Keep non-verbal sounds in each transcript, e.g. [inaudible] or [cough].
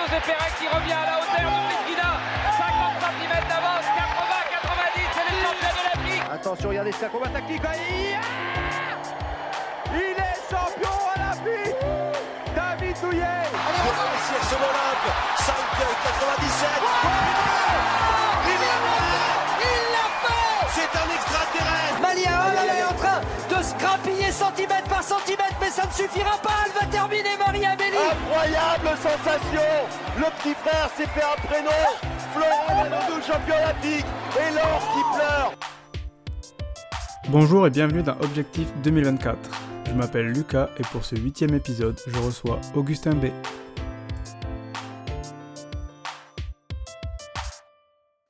José Pérez qui revient à la hauteur de Medina. 50 cm d'avance, 80, 90, c'est les champions de l'Afrique. Attention, regardez sa combat tactique. Il est champion olympique David Douillet Pour réussir son Olympe, 5 97. Il l'a fait Il l'a fait C'est un extraterrestre Malia elle est en train de se grappiller centimètre par centimètre, mais ça ne suffira pas. Elle va terminer Maria Belli. Incroyable sensation Le petit frère s'est fait un prénom Florent Manodou, champion olympique Et l'or qui pleure Bonjour et bienvenue dans Objectif 2024. Je m'appelle Lucas et pour ce huitième épisode, je reçois Augustin B.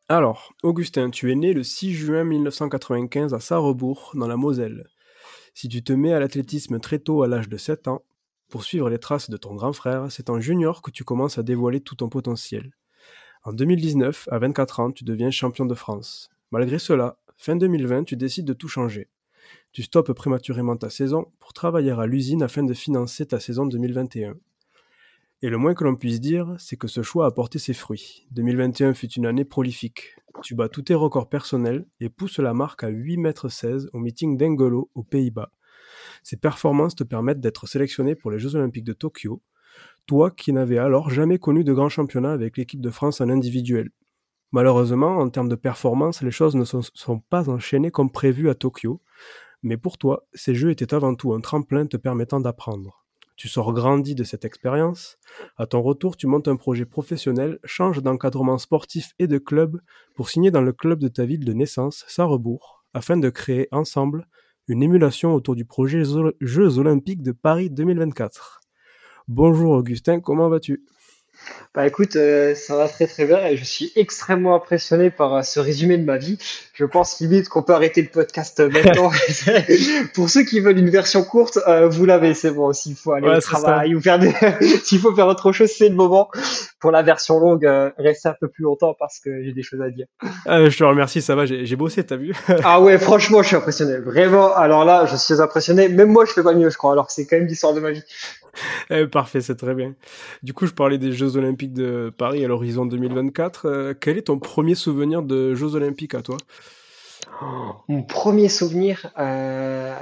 Alors, Augustin, tu es né le 6 juin 1995 à Sarrebourg, dans la Moselle. Si tu te mets à l'athlétisme très tôt à l'âge de 7 ans, pour suivre les traces de ton grand frère, c'est en junior que tu commences à dévoiler tout ton potentiel. En 2019, à 24 ans, tu deviens champion de France. Malgré cela, fin 2020, tu décides de tout changer. Tu stoppes prématurément ta saison pour travailler à l'usine afin de financer ta saison 2021. Et le moins que l'on puisse dire, c'est que ce choix a porté ses fruits. 2021 fut une année prolifique. Tu bats tous tes records personnels et pousses la marque à 8,16 m au meeting d'Engelo aux Pays-Bas. Ces performances te permettent d'être sélectionné pour les Jeux Olympiques de Tokyo, toi qui n'avais alors jamais connu de grand championnat avec l'équipe de France en individuel. Malheureusement, en termes de performance, les choses ne sont, sont pas enchaînées comme prévu à Tokyo, mais pour toi, ces jeux étaient avant tout un tremplin te permettant d'apprendre. Tu sors grandi de cette expérience. À ton retour, tu montes un projet professionnel, changes d'encadrement sportif et de club pour signer dans le club de ta ville de naissance, Sarrebourg, afin de créer ensemble une émulation autour du projet Jeux Olympiques de Paris 2024. Bonjour Augustin, comment vas-tu? Bah écoute, euh, ça va très très bien et je suis extrêmement impressionné par euh, ce résumé de ma vie. Je pense limite qu'on peut arrêter le podcast euh, maintenant. [laughs] [laughs] Pour ceux qui veulent une version courte, euh, vous l'avez, c'est bon. S'il faut aller Ouais, au travail ou faire des... [laughs] s'il faut faire autre chose, c'est le moment. Pour la version longue, euh, restez un peu plus longtemps parce que j'ai des choses à dire. Ah, Je te remercie, ça va, j'ai j'ai bossé, t'as vu [laughs] Ah ouais, franchement, je suis impressionné. Vraiment, alors là, je suis impressionné. Même moi, je fais pas mieux, je crois, alors que c'est quand même l'histoire de ma vie. Eh, Parfait, c'est très bien. Du coup, je parlais des Jeux Olympiques de Paris à l'horizon 2024. Euh, quel est ton premier souvenir de Jeux Olympiques à toi? Mon premier souvenir, euh,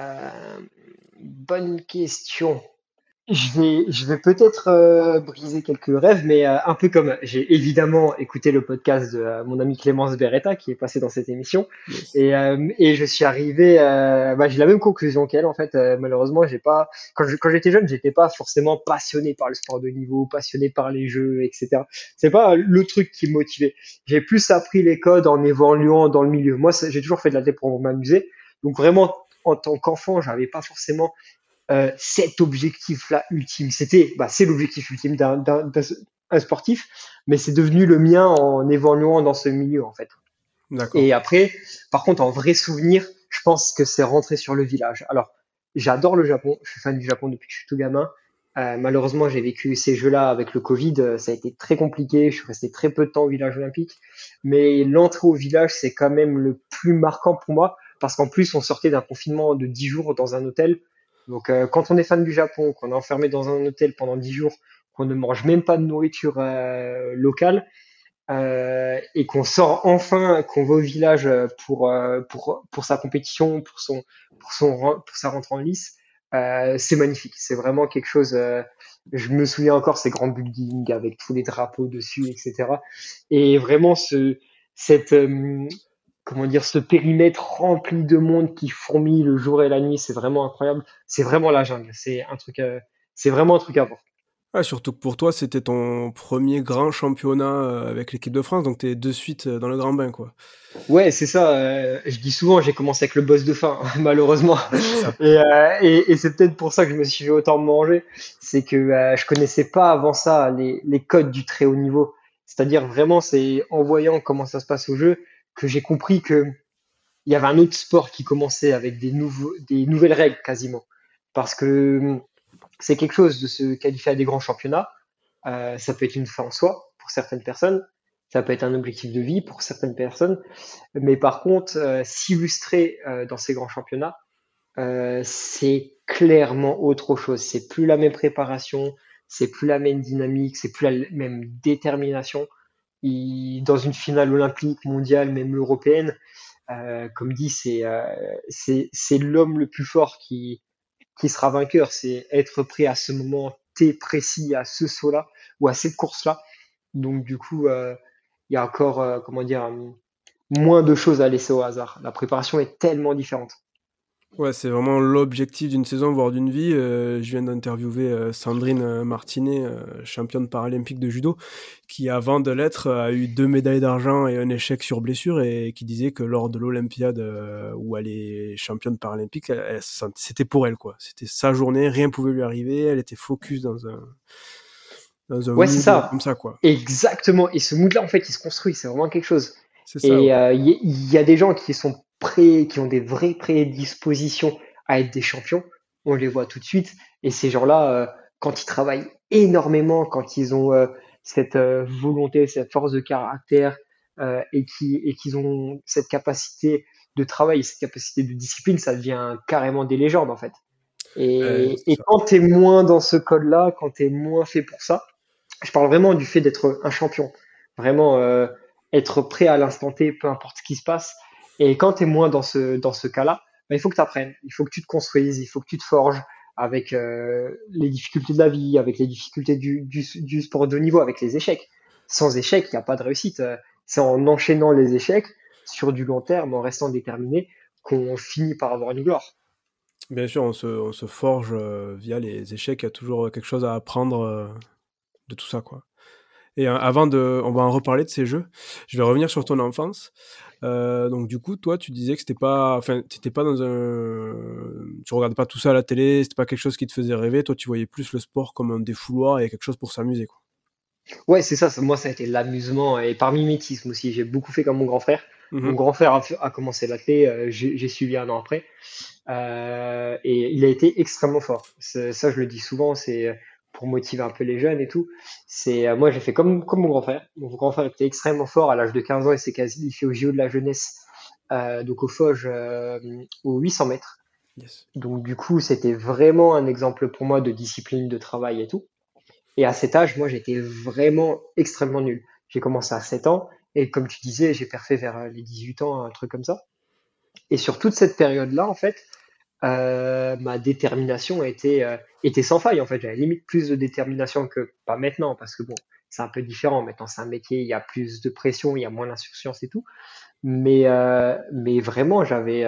bonne question. Je vais, je vais peut-être euh, briser quelques rêves, mais euh, un peu comme j'ai évidemment écouté le podcast de euh, mon ami Clémence Beretta qui est passé dans cette émission, Yes. et, euh, et je suis arrivé, euh, bah, j'ai la même conclusion qu'elle en fait. Euh, malheureusement, j'ai pas, quand je- quand j'étais jeune, j'étais pas forcément passionné par le sport de niveau, passionné par les jeux, etc. C'est pas le truc qui me motivait. J'ai plus appris les codes en évoluant dans le milieu. Moi, j'ai toujours fait de la télé pour m'amuser. Donc vraiment, en tant qu'enfant, j'avais pas forcément euh, cet objectif-là ultime. C'était, bah, c'est l'objectif ultime d'un, d'un, d'un- un sportif, mais c'est devenu le mien en évoluant dans ce milieu en fait. D'accord. Et après, par contre, en vrai souvenir, je pense que c'est rentrer sur le village. Alors, j'adore le Japon. Je suis fan du Japon depuis que je suis tout gamin. Euh, malheureusement, j'ai vécu ces jeux-là avec le Covid. euh, Ça a été très compliqué. Je suis resté très peu de temps au village olympique. Mais l'entrée au village, c'est quand même le plus marquant pour moi parce qu'en plus, on sortait d'un confinement de 10 jours dans un hôtel. Donc, euh, quand on est fan du Japon, qu'on est enfermé dans un hôtel pendant 10 jours, qu'on ne mange même pas de nourriture euh, locale, euh, et qu'on sort enfin, qu'on va au village euh, pour euh, pour pour sa compétition, pour son pour son pour sa rentrée en lice, euh, c'est magnifique. C'est vraiment quelque chose. je me souviens encore ces grands buildings avec tous les drapeaux dessus, etc. Et vraiment ce cette comment dire ce périmètre rempli de monde qui fourmille le jour et la nuit, c'est vraiment incroyable. C'est vraiment la jungle. C'est un truc. euh, c'est vraiment un truc à voir. Ah, surtout que pour toi, c'était ton premier grand championnat euh, avec l'équipe de France, donc t'es de suite euh, dans le grand bain, quoi. Ouais, c'est ça. euh, je dis souvent, j'ai commencé avec le boss de fin, [laughs] malheureusement. Et, euh, et, et c'est peut-être pour ça que je me suis fait autant manger. C'est que euh, je connaissais pas avant ça les, les codes du très haut niveau. C'est-à-dire vraiment, c'est en voyant comment ça se passe au jeu que j'ai compris que il y avait un autre sport qui commençait avec des nouveaux, des nouvelles règles quasiment. Parce que hum, c'est quelque chose de se qualifier à des grands championnats. Euh, ça peut être une fin en soi pour certaines personnes. Ça peut être un objectif de vie pour certaines personnes. Mais par contre, euh, s'illustrer euh, dans ces grands championnats, c'est clairement autre chose. C'est plus la même préparation, c'est plus la même dynamique, c'est plus la même détermination. Dans une finale olympique, mondiale, même européenne, euh, comme dit, c'est euh, c'est c'est l'homme le plus fort qui qui sera vainqueur. C'est être prêt à ce moment T précis, à ce saut-là ou à cette course-là. Donc du coup, euh, il y a encore comment dire moins de choses à laisser au hasard. La préparation est tellement différente. Ouais, c'est vraiment l'objectif d'une saison, voire d'une vie. Euh, je viens d'interviewer euh, Sandrine euh, Martinet, championne paralympique de judo, qui avant de l'être a eu deux médailles d'argent et un échec sur blessure et qui disait que lors de l'Olympiade où elle est championne paralympique, c'était pour elle quoi. C'était sa journée, rien pouvait lui arriver, elle était focus dans un dans un ouais, c'est ça. comme ça quoi. Exactement. Et ce mood-là en fait, il se construit. C'est vraiment quelque chose. Et il y, a des gens qui sont pré, qui ont des vraies prédispositions à être des champions, on les voit tout de suite. Et ces gens-là, euh, quand ils travaillent énormément, quand ils ont euh, cette euh, volonté, cette force de caractère et qui et qu'ils ont cette capacité de travail, cette capacité de discipline, ça devient carrément des légendes en fait. Et, et quand tu es moins dans ce code-là, quand tu es moins fait pour ça, je parle vraiment du fait d'être un champion, vraiment être prêt à l'instant T, peu importe ce qui se passe, et quand tu es moins dans ce, dans ce cas-là, bah, il faut que tu apprennes, il faut que tu te construises, il faut que tu te forges avec euh, les difficultés de la vie, avec les difficultés du, du, sport de haut niveau, avec les échecs. Sans échecs, il n'y a pas de réussite. C'est en enchaînant les échecs sur du long terme, en restant déterminé, qu'on finit par avoir une gloire. Bien sûr, on se, forge euh, via les échecs. Il y a toujours quelque chose à apprendre euh, de tout ça, quoi. Et avant de, on va en reparler de ces jeux. Je vais revenir sur ton enfance. Euh, donc du coup, toi, tu disais que c'était pas, enfin, t'étais pas dans un, tu regardais pas tout ça à la télé, c'était pas quelque chose qui te faisait rêver. Toi, tu voyais plus le sport comme un défouloir et quelque chose pour s'amuser, quoi. Ouais, c'est ça, Moi, ça a été l'amusement et par mimétisme aussi. J'ai beaucoup fait comme mon grand frère. Mmh mon grand frère a, commencé l'athlé, euh, j'ai suivi un an après. Euh, et il a été extrêmement fort. Ça, je le dis souvent, c'est pour motiver un peu les jeunes et tout. C'est euh, moi j'ai fait comme comme mon grand frère. Mon grand frère était extrêmement fort à l'âge de 15 ans et s'est qualifié au JO de la jeunesse, euh, donc au Foge euh, aux 800 mètres. Donc du coup c'était vraiment un exemple pour moi de discipline, de travail et tout. Et à cet âge, moi j'étais vraiment extrêmement nul. J'ai commencé à 7 ans et comme tu disais, j'ai perfé vers les 18 ans, un truc comme ça. Et sur toute cette période-là, en fait, euh, ma détermination était, euh, était sans faille en fait. J'avais limite plus de détermination que pas maintenant parce que bon, c'est un peu différent. Maintenant, c'est un métier, il y a plus de pression, il y a moins d'insouciance et tout. Mais, euh, mais vraiment, j'avais,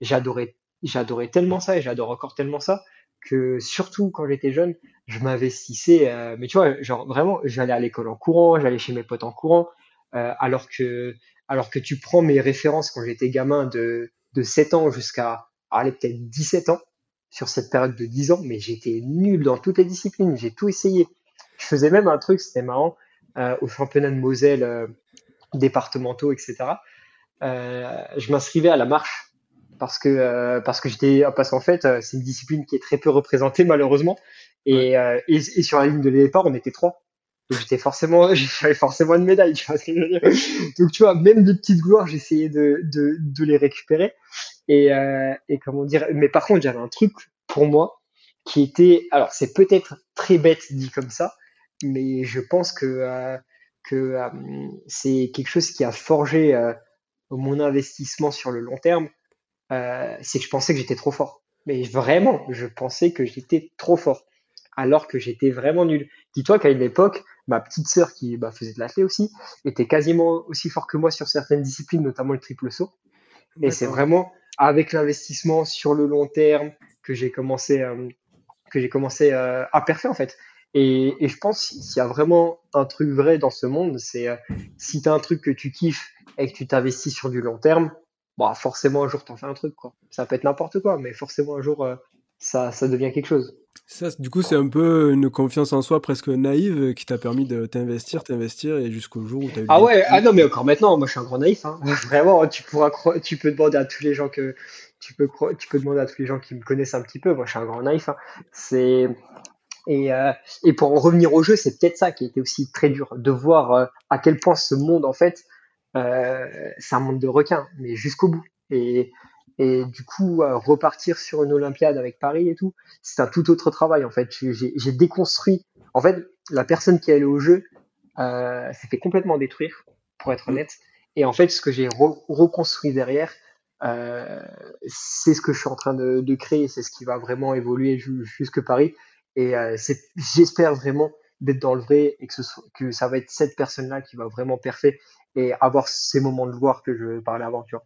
j'adorais, j'adorais tellement ça et j'adore encore tellement ça que surtout quand j'étais jeune, je m'investissais. mais tu vois, genre vraiment, j'allais à l'école en courant, j'allais chez mes potes en courant, alors que, alors que tu prends mes références quand j'étais gamin de, de 7 ans jusqu'à allez, peut-être 17 ans sur cette période de 10 ans, mais j'étais nul dans toutes les disciplines, j'ai tout essayé. Je faisais même un truc, c'était marrant, euh, au championnat de Moselle euh, départementaux, etc. Euh, je m'inscrivais à la marche parce que parce que j'étais parce qu'en fait c'est une discipline qui est très peu représentée malheureusement et, et, et, sur la ligne de départ on était trois donc j'étais forcément, [laughs] j'avais forcément une médaille, tu vois ce que je veux dire. Donc tu vois, même de petites gloires, j'essayais de, de, de les récupérer. Et, euh, et comment dire, mais par contre, j'avais un truc pour moi qui était, alors c'est peut-être très bête dit comme ça, mais je pense que, euh, que euh, c'est quelque chose qui a forgé euh, mon investissement sur le long terme. Euh, c'est que je pensais que j'étais trop fort. Mais vraiment, je pensais que j'étais trop fort alors que j'étais vraiment nul. Dis-toi qu'à une époque, ma petite sœur qui bah, faisait de l'athlé aussi était quasiment aussi fort que moi sur certaines disciplines, notamment le triple saut. Et c'est vraiment avec l'investissement sur le long terme que j'ai commencé, euh, que j'ai commencé euh, à perfer en fait. Et, je pense s'il y a vraiment un truc vrai dans ce monde, c'est euh, si tu as un truc que tu kiffes et que tu t'investis sur du long terme, bah forcément un jour t'en fais un truc. Ça peut être n'importe quoi, mais forcément un jour ça devient quelque chose. Ça, du coup, c'est un peu une confiance en soi presque naïve qui t'a permis de t'investir, t'investir et jusqu'au jour où tu as eu. Ah ouais, ah non, mais encore maintenant, moi je suis un grand naïf. Hein. [laughs] Vraiment, tu pourras, tu peux demander à tous les gens que tu peux, tu peux demander à tous les gens qui me connaissent un petit peu. Moi, je suis un grand naïf. Hein. C'est et, euh, et pour en revenir au jeu, c'est peut-être ça qui était aussi très dur de voir euh, à quel point ce monde, en fait, euh, c'est un monde de requins, mais jusqu'au bout. Et et du coup, euh, repartir sur une Olympiade avec Paris et tout, c'est un tout autre travail en fait. J'ai déconstruit En fait, la personne qui est allée au jeu euh, s'est fait complètement détruire, pour être honnête. Et en fait, ce que j'ai re- reconstruit derrière, euh, c'est ce que je suis en train de, de créer, c'est ce qui va vraiment évoluer ju- jusque Paris. Et euh, j'espère vraiment d'être dans le vrai et que, ce soit, que ça va être cette personne-là qui va vraiment parfait et avoir ces moments de gloire que je parlais avant, tu vois.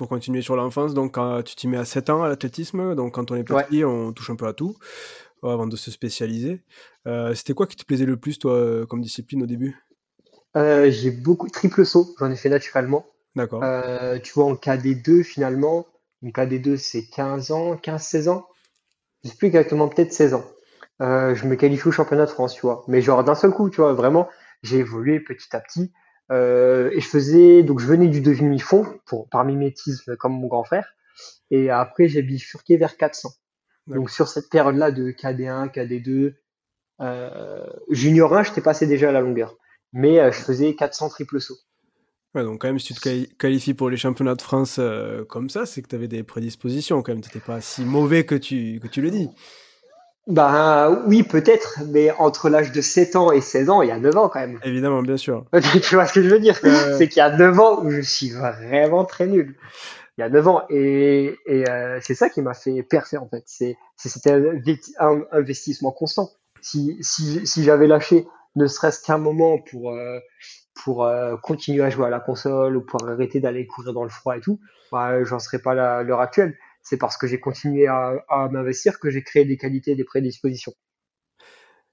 Pour continuer sur l'enfance, donc quand tu t'y mets à 7 ans à l'athlétisme, donc quand on est Ouais. petit, on touche un peu à tout euh, avant de se spécialiser. Euh, c'était quoi qui te plaisait le plus, toi, euh, comme discipline au début? Euh, j'ai beaucoup triple saut, j'en ai fait naturellement. D'accord. Euh, tu vois, en KD2, finalement, en KD2, c'est 15 ans, 15-16 ans? Je sais plus exactement, peut-être 16 ans. Je me qualifie au championnat de France, tu vois. Mais genre d'un seul coup, tu vois, vraiment, j'ai évolué petit à petit. Euh, et je faisais, donc je venais du demi-fond pour, par mimétisme comme mon grand frère. Et après, j'ai bifurqué vers 400. D'accord. Donc sur cette période-là de KD1, KD2, euh, junior 1, j'étais passé déjà à la longueur. Mais euh, je faisais 400 triple saut. Ouais, donc quand même, si tu te quali- qualifies pour les championnats de France euh, comme ça, c'est que tu avais des prédispositions quand même. T'étais pas si mauvais que tu, que tu le dis. Bah oui, peut-être, mais entre l'âge de 7 ans et 16 ans, il y a 9 ans quand même. Évidemment, bien sûr. [laughs] Tu vois ce que je veux dire? Euh, C'est qu'il y a 9 ans où je suis vraiment très nul. Il y a 9 ans. Et, et euh, c'est ça qui m'a fait percer en fait. C'est c'était un investissement constant. Si, si, si j'avais lâché ne serait-ce qu'un moment pour, euh, pour euh, continuer à jouer à la console ou pour arrêter d'aller courir dans le froid et tout, bah, j'en serais pas là à l'heure actuelle. C'est parce que j'ai continué à, à m'investir que j'ai créé des qualités et des prédispositions.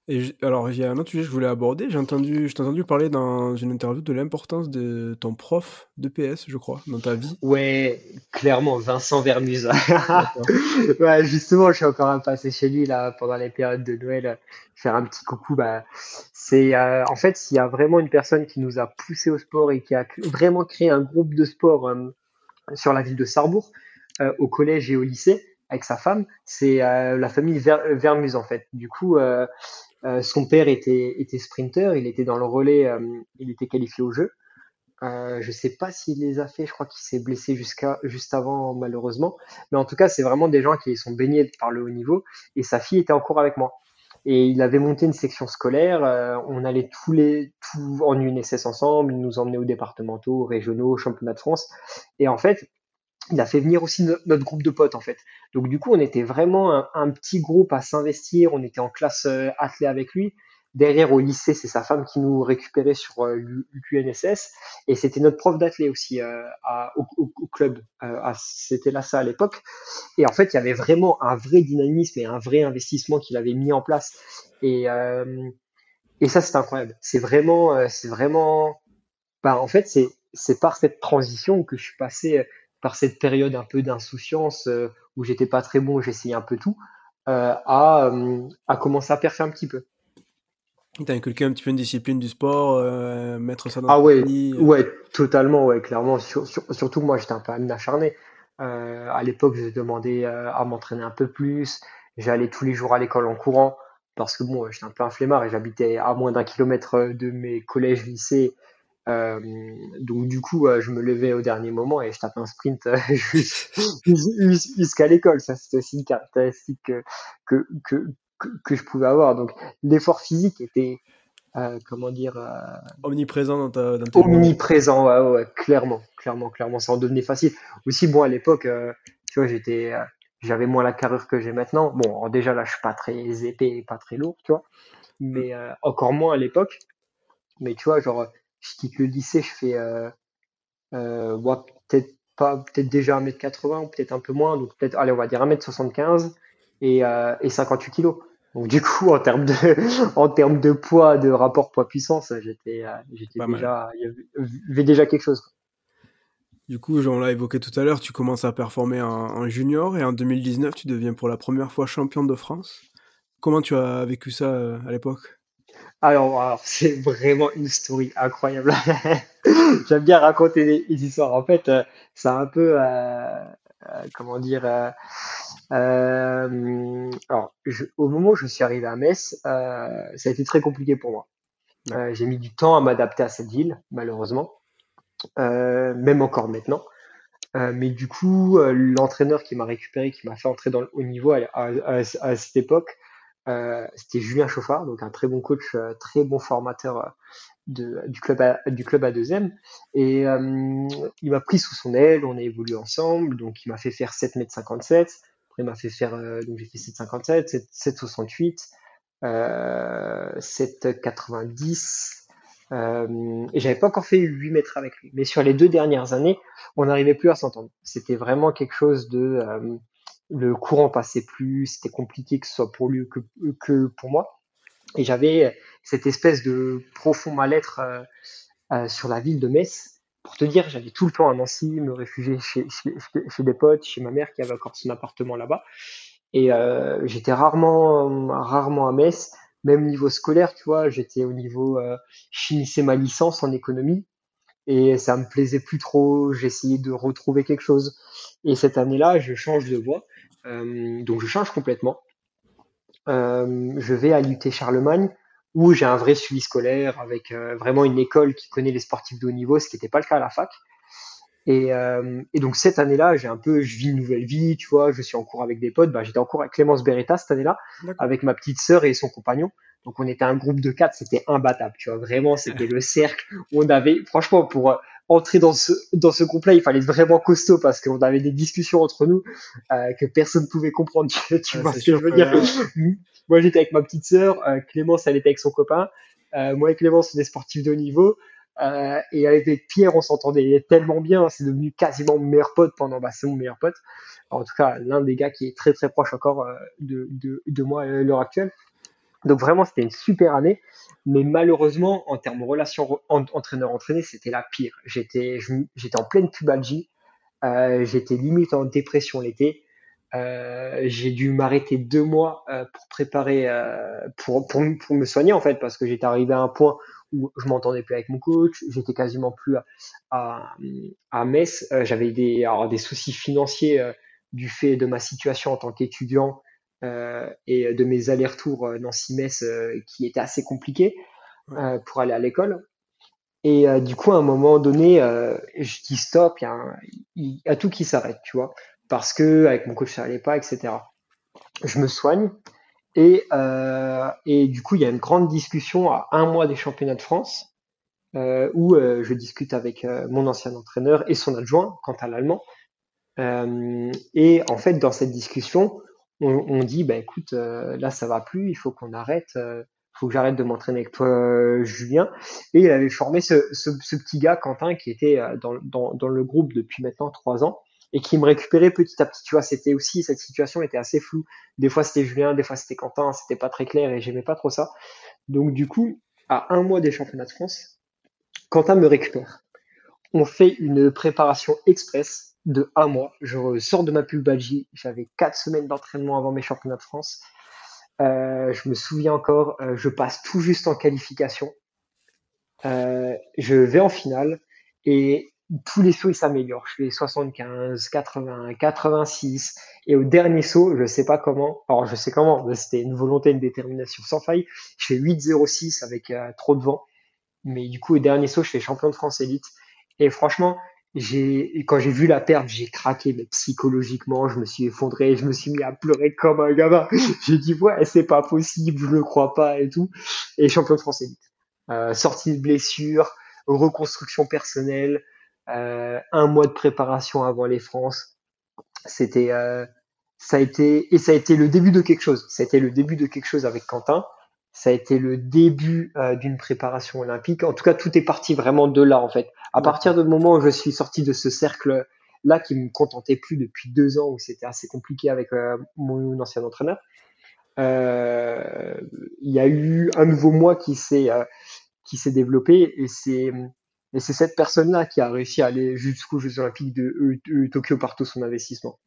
Et alors, il y a un autre sujet que je voulais aborder. J'ai entendu, je t'ai entendu parler dans une interview de l'importance de ton prof de PS, je crois, dans ta vie. Ouais, clairement, Vincent Vermuse. [laughs] Ouais, justement, je suis encore un passé chez lui là pendant les périodes de Noël, faire un petit coucou. Bah, c'est euh, en fait, s'il y a vraiment une personne qui nous a poussé au sport et qui a vraiment créé un groupe de sport euh, sur la ville de Sarrebourg, euh, au collège et au lycée, avec sa femme, c'est euh, la famille Ver- Vermuse en fait. Du coup, euh, euh, son père était était sprinter, il était dans le relais, euh, il était qualifié au jeu. Euh, je sais pas s'il les a fait, je crois qu'il s'est blessé jusqu'à juste avant malheureusement. Mais en tout cas, c'est vraiment des gens qui sont baignés par le haut niveau. Et sa fille était en cours avec moi. Et il avait monté une section scolaire. euh, on allait tous les tout en UNSS ensemble. Il nous emmenait aux départementaux, aux régionaux, aux championnats de France. Et en fait, il a fait venir aussi no- notre groupe de potes en fait. Donc du coup, on était vraiment un, petit groupe à s'investir. On était en classe euh, athlée avec lui. Derrière au lycée, c'est sa femme qui nous récupérait sur euh, l'UNSS. Et c'était notre prof d'athlé aussi euh, au, club. Euh, c'était là ça à l'époque. Et en fait, il y avait vraiment un vrai dynamisme et un vrai investissement qu'il avait mis en place. Et, euh, ça, c'est incroyable. C'est vraiment, c'est vraiment, bah, en fait, c'est, c'est par cette transition que je suis passé par cette période un peu d'insouciance euh, où j'étais pas très bon, j'essayais un peu tout, euh, à, euh, à commencer à percer un petit peu. T'as inculqué un petit peu une discipline du sport, euh, mettre ça dans Ah ouais, ouais, totalement, ouais, clairement. Sur- sur- surtout moi, j'étais un peu un acharné. À l'époque, je demandais à m'entraîner un peu plus. J'allais tous les jours à l'école en courant parce que bon, j'étais un peu un flemmard et j'habitais à moins d'un kilomètre de mes collèges, lycées. Euh, donc du coup, euh, je me levais au dernier moment et je tapais un sprint euh, [laughs] [laughs] jus- jus- jusqu'à l'école. Ça, c'était aussi une caractéristique que, que, que, que, je pouvais avoir. Donc l'effort physique était, comment dire, Omniprésent dans ta, dans tes omniprésent, ouais, ouais, clairement, clairement, clairement, ça en devenait facile. Aussi, bon, à l'époque, tu vois, j'étais, j'avais moins la carrure que j'ai maintenant. Bon, déjà là, je suis pas très épais, et pas très lourd, tu vois, mais encore moins à l'époque. Mais tu vois, genre, je quitte le lycée, je fais, euh, euh, ouais, peut-être pas, peut-être déjà 1m80 ou peut-être un peu moins, donc peut-être, allez, on va dire 1m75 et, euh, et 58 kilos. Donc du coup, en termes de, [laughs] en termes de poids, de rapport poids-puissance, j'étais, euh, déjà, avait déjà quelque chose. Du coup, on l'a évoqué tout à l'heure, tu commences à performer en, junior et en 2019, tu deviens pour la première fois champion de France. Comment tu as vécu ça euh, à l'époque? Alors, [laughs] alors, c'est vraiment une story incroyable. [laughs] J'aime bien raconter des, histoires. En fait, euh, c'est un peu, euh, euh, comment dire, alors, au moment où je suis arrivé à Metz, ça a été très compliqué pour moi. J'ai mis du temps à m'adapter à cette ville, malheureusement, même encore maintenant. Mais du coup, l'entraîneur qui m'a récupéré, qui m'a fait entrer dans le haut niveau à cette époque, c'était Julien Chauffard, donc un très bon coach, très bon formateur de, du club à, du club à deuxième. Et il m'a pris sous son aile, on a évolué ensemble, donc il m'a fait faire 7m57. Après, il m'a fait faire, donc j'ai fait 7,57, 7,68, euh, 7,90. Euh, et j'avais pas encore fait 8 mètres avec lui. Mais sur les deux dernières années, on n'arrivait plus à s'entendre. C'était vraiment quelque chose de... Euh, le courant passait plus, c'était compliqué que ce soit pour lui que, que pour moi. Et j'avais cette espèce de profond mal-être euh, euh, sur la ville de Metz. Pour te dire, j'allais tout le temps à Nancy, me réfugier chez, chez, chez, des potes, chez ma mère qui avait encore son appartement là-bas. Et euh, j'étais rarement, rarement à Metz même niveau scolaire, tu vois, j'étais au niveau, euh, je finissais ma licence en économie et ça me plaisait plus trop. J'essayais de retrouver quelque chose. Et cette année-là, je change de voie, euh, donc je change complètement. Euh, je vais à l'UT Charlemagne où j'ai un vrai suivi scolaire avec euh, vraiment une école qui connaît les sportifs de haut niveau, ce qui n'était pas le cas à la fac. Et, euh, et, donc cette année-là, j'ai un peu, je vis une nouvelle vie, tu vois, je suis en cours avec des potes. Bah, j'étais en cours avec Clémence Beretta cette année-là, avec ma petite sœur et son compagnon. Donc on était un groupe de quatre, c'était imbattable, tu vois. Vraiment, c'était le cercle où on avait, franchement, pour euh, entrer dans ce dans ce groupe-là, il fallait être vraiment costaud parce qu'on avait des discussions entre nous euh, que personne ne pouvait comprendre. [laughs] Tu, vois ce que je veux dire? [laughs] Moi, j'étais avec ma petite sœur, euh, Clémence, elle était avec son copain. Euh, moi et Clémence, on est sportifs de haut niveau. Euh, et avec Pierre, on s'entendait tellement bien, c'est devenu quasiment mon meilleur pote pendant, bah, c'est mon meilleur pote. en tout cas, l'un des gars qui est très très proche encore euh, de, de, de, moi à l'heure actuelle. Donc vraiment, c'était une super année, mais malheureusement, en termes de relation entraîneur-entraîné, c'était la pire. J'étais, j'étais en pleine pubalgie, euh, j'étais limite en dépression l'été. Euh, j'ai dû m'arrêter deux mois euh, pour préparer, euh, pour, pour, me soigner en fait, parce que j'étais arrivé à un point où je m'entendais plus avec mon coach, j'étais quasiment plus à, à, à Metz, j'avais des, alors, des soucis financiers du fait de ma situation en tant qu'étudiant et de mes allers-retours Nancy-Metz qui étaient assez compliqués pour aller à l'école. Et du coup, à un moment donné, je dis stop, il y, a il y a tout qui s'arrête, tu vois, parce que avec mon coach ça allait pas, etc. Je me soigne, et, euh, et du coup, il y a une grande discussion à un mois des championnats de France euh, où euh, je discute avec euh, mon ancien entraîneur et son adjoint quant à l'allemand. Euh, et en fait, dans cette discussion, on, on dit, bah écoute, euh, là ça va plus, il faut qu'on arrête, il faut que j'arrête de m'entraîner avec toi, Julien. Et il avait formé ce, ce, ce, petit gars, Quentin, qui était dans, dans, dans le groupe depuis maintenant trois ans et qui me récupérait petit à petit. Tu vois, c'était aussi, cette situation était assez floue. Des fois c'était Julien, des fois c'était Quentin, c'était pas très clair et j'aimais pas trop ça. Donc du coup, à un mois des championnats de France, Quentin me récupère. On fait une préparation express de un mois. Je sors de ma pubalgie. J'avais quatre semaines d'entraînement avant mes championnats de France. Euh, je me souviens encore, euh, je passe tout juste en qualification. Euh, je vais en finale et tous les sauts ils s'améliorent. Je fais 75, 80, 86 et au dernier saut, je sais pas comment. Alors je sais comment, c'était une volonté, une détermination sans faille. Je fais 8,06 avec euh, trop de vent. Mais du coup au dernier saut, je fais champion de France élite. Et franchement, j'ai quand j'ai vu la perte, j'ai craqué mais psychologiquement, je me suis effondré, je me suis mis à pleurer comme un gamin. [laughs] j'ai dit ouais, c'est pas possible, je le crois pas et tout. Et champion de France élite. Euh, sortie de blessure, reconstruction personnelle, euh, un mois de préparation avant les France. C'était, euh, ça a été et ça a été le début de quelque chose. Été le début de quelque chose avec Quentin. Ça a été le début euh, d'une préparation olympique. En tout cas, tout est parti vraiment de là en fait. À partir du moment où je suis sorti de ce cercle là qui me contentait plus depuis deux ans où c'était assez compliqué avec euh, mon ancien entraîneur. Euh, il y a eu un nouveau moi qui s'est qui s'est développé et c'est et c'est cette personne-là qui a réussi à aller jusqu'aux Jeux Olympiques de, Tokyo par tout son investissement.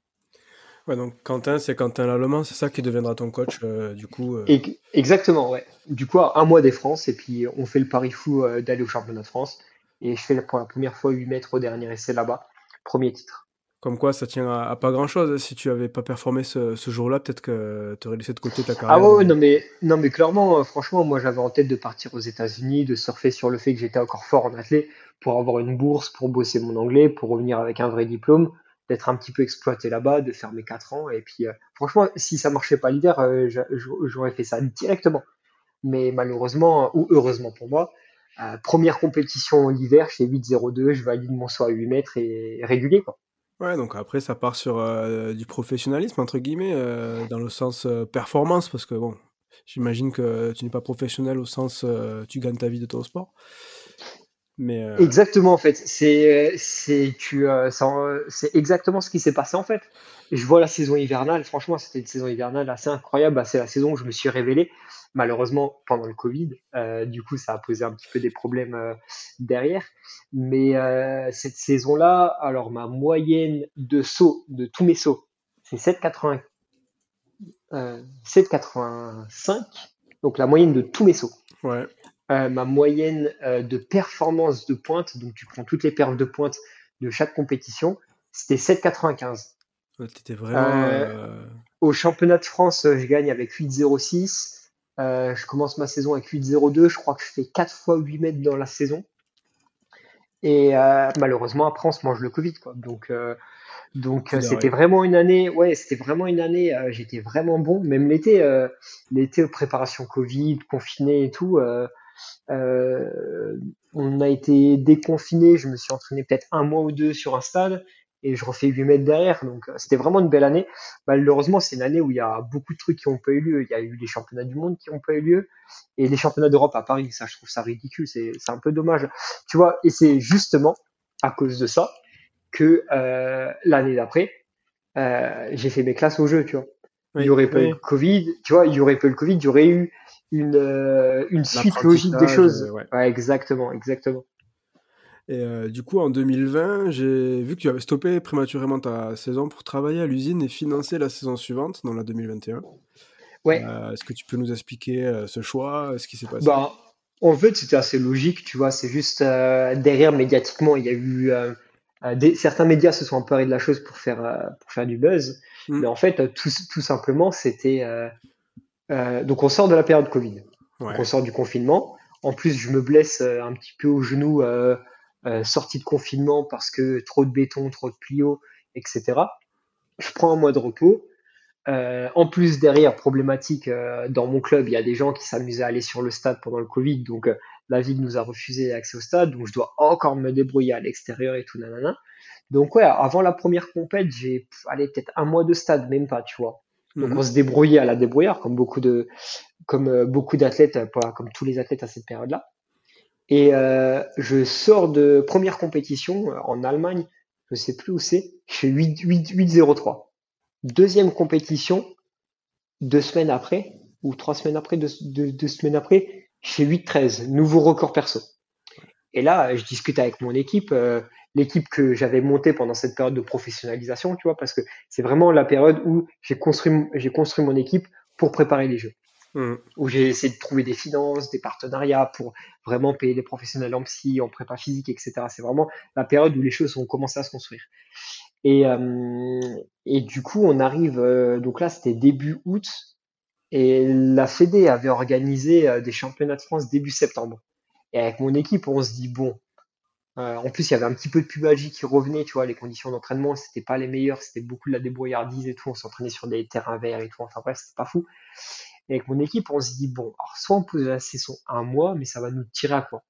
Ouais, donc Quentin, c'est Quentin Lallemand, c'est ça qui deviendra ton coach, euh, du coup. Euh... exactement, ouais. Du coup, un mois des France, et puis on fait le pari fou euh, d'aller au championnat de France. Et je fais pour la première fois 8 mètres au dernier essai là-bas. Premier titre. Comme quoi, ça tient à, pas grand chose. Si tu avais pas performé ce, ce jour-là, peut-être que tu aurais laissé de côté ta carrière. Ah ouais, non mais, non mais clairement, franchement, moi j'avais en tête de partir aux États-Unis, de surfer sur le fait que j'étais encore fort en athlète pour avoir une bourse, pour bosser mon anglais, pour revenir avec un vrai diplôme. D'être un petit peu exploité là-bas, de faire mes 4 ans. Et puis, euh, franchement, si ça marchait pas l'hiver, euh, j'aurais fait ça directement. Mais malheureusement, ou heureusement pour moi, euh, première compétition l'hiver, je fais 8-0-2, je valide mon saut à 8 mètres et régulier. Quoi. Ouais, donc après, ça part sur du professionnalisme, entre guillemets, dans le sens performance, parce que bon, j'imagine que tu n'es pas professionnel au sens tu gagnes ta vie de ton sport. Euh, exactement, en fait. C'est, c'est, tu, euh, c'est exactement ce qui s'est passé, en fait. Je vois la saison hivernale. Franchement, c'était une saison hivernale assez incroyable. C'est la saison où je me suis révélé. Malheureusement, pendant le Covid, euh, du coup, ça a posé un petit peu des problèmes derrière. Mais cette saison-là, alors ma moyenne de sauts, de tous mes sauts, c'est 7,80, 7,85. Donc la moyenne de tous mes sauts. Ouais. Euh, ma moyenne euh, de performance de pointe, donc tu prends toutes les perfs de pointe de chaque compétition, c'était 7,95. vraiment. Euh, au championnat de France, je gagne avec 8,06. je commence ma saison avec 8,02. Je crois que je fais 4 fois 8 mètres dans la saison. Et malheureusement, après, on se mange le Covid. Quoi. Donc, donc c'était vraiment une année. Ouais, c'était vraiment une année. J'étais vraiment bon. Même l'été, l'été préparation Covid, confiné et tout. Euh, on a été déconfiné, je me suis entraîné peut-être un mois ou deux sur un stade et je refais 8 mètres derrière. Donc euh, c'était vraiment une belle année. Malheureusement, c'est une année où il y a beaucoup de trucs qui n'ont pas eu lieu. Il y a eu les championnats du monde qui n'ont pas eu lieu et les championnats d'Europe à Paris. Ça, je trouve ça ridicule. C'est un peu dommage. Tu vois, et c'est justement à cause de ça que euh, l'année d'après, j'ai fait mes classes au jeu, tu vois. Il y aurait pas eu le Covid, tu vois, il y aurait pas eu le Covid, il y aurait eu une, euh, une suite logique des choses. Ouais. exactement, exactement. Et euh, du coup, en 2020, j'ai vu que tu avais stoppé prématurément ta saison pour travailler à l'usine et financer la saison suivante, dans la 2021. Ouais. Euh, est-ce que tu peux nous expliquer ce choix, ce qui s'est passé? Bah, En fait, c'était assez logique, tu vois. C'est juste derrière, médiatiquement, il y a eu. Des, certains médias se sont emparés de la chose pour faire, pour faire du buzz. Mmh. Mais en fait, tout, tout simplement, c'était euh, donc on sort de la période Covid. on sort du confinement. En plus, je me blesse euh, un petit peu au genou, euh, sortie de confinement parce que trop de béton, trop de plio, etc. Je prends un mois de repos. en plus, derrière, problématique, dans mon club, il y a des gens qui s'amusaient à aller sur le stade pendant le Covid. Donc, la ville nous a refusé l'accès au stade. Donc, je dois encore me débrouiller à l'extérieur et tout, nanana. Donc, ouais, avant la première compète, j'ai allé peut-être un mois de stade, même pas, tu vois. Donc mhm. on se débrouillait à la débrouillard, comme beaucoup de, comme euh, beaucoup d'athlètes, euh, comme tous les athlètes à cette période-là. Et euh, je sors de première compétition en Allemagne, je sais plus où c'est, je fais 8, 8, 8 3 Deuxième compétition, deux semaines après, ou trois semaines après, deux, deux, semaines après, je fais 8-13, nouveau record perso. Et là, je discute avec mon équipe l'équipe que j'avais montée pendant cette période de professionnalisation, tu vois, parce que c'est vraiment la période où j'ai construit, j'ai construit mon équipe pour préparer les jeux. Mmh. Où j'ai essayé de trouver des finances, des partenariats pour vraiment payer des professionnels en psy, en prépa physique, etc. C'est vraiment la période où les choses ont commencé à se construire. Et, euh, et du coup, on arrive, euh, donc là, c'était début août, et la Fédé avait organisé euh, des championnats de France début septembre. Et avec mon équipe, on se dit, bon, euh, en plus, il y avait un petit peu de pubalgie qui revenait, tu vois, les conditions d'entraînement, c'était pas les meilleures, c'était beaucoup de la débrouillardise et tout, on s'entraînait sur des terrains verts et tout, enfin bref, c'était pas fou. Et avec mon équipe, on se dit, bon, alors soit on peut la saison un mois, mais ça va nous tirer à quoi?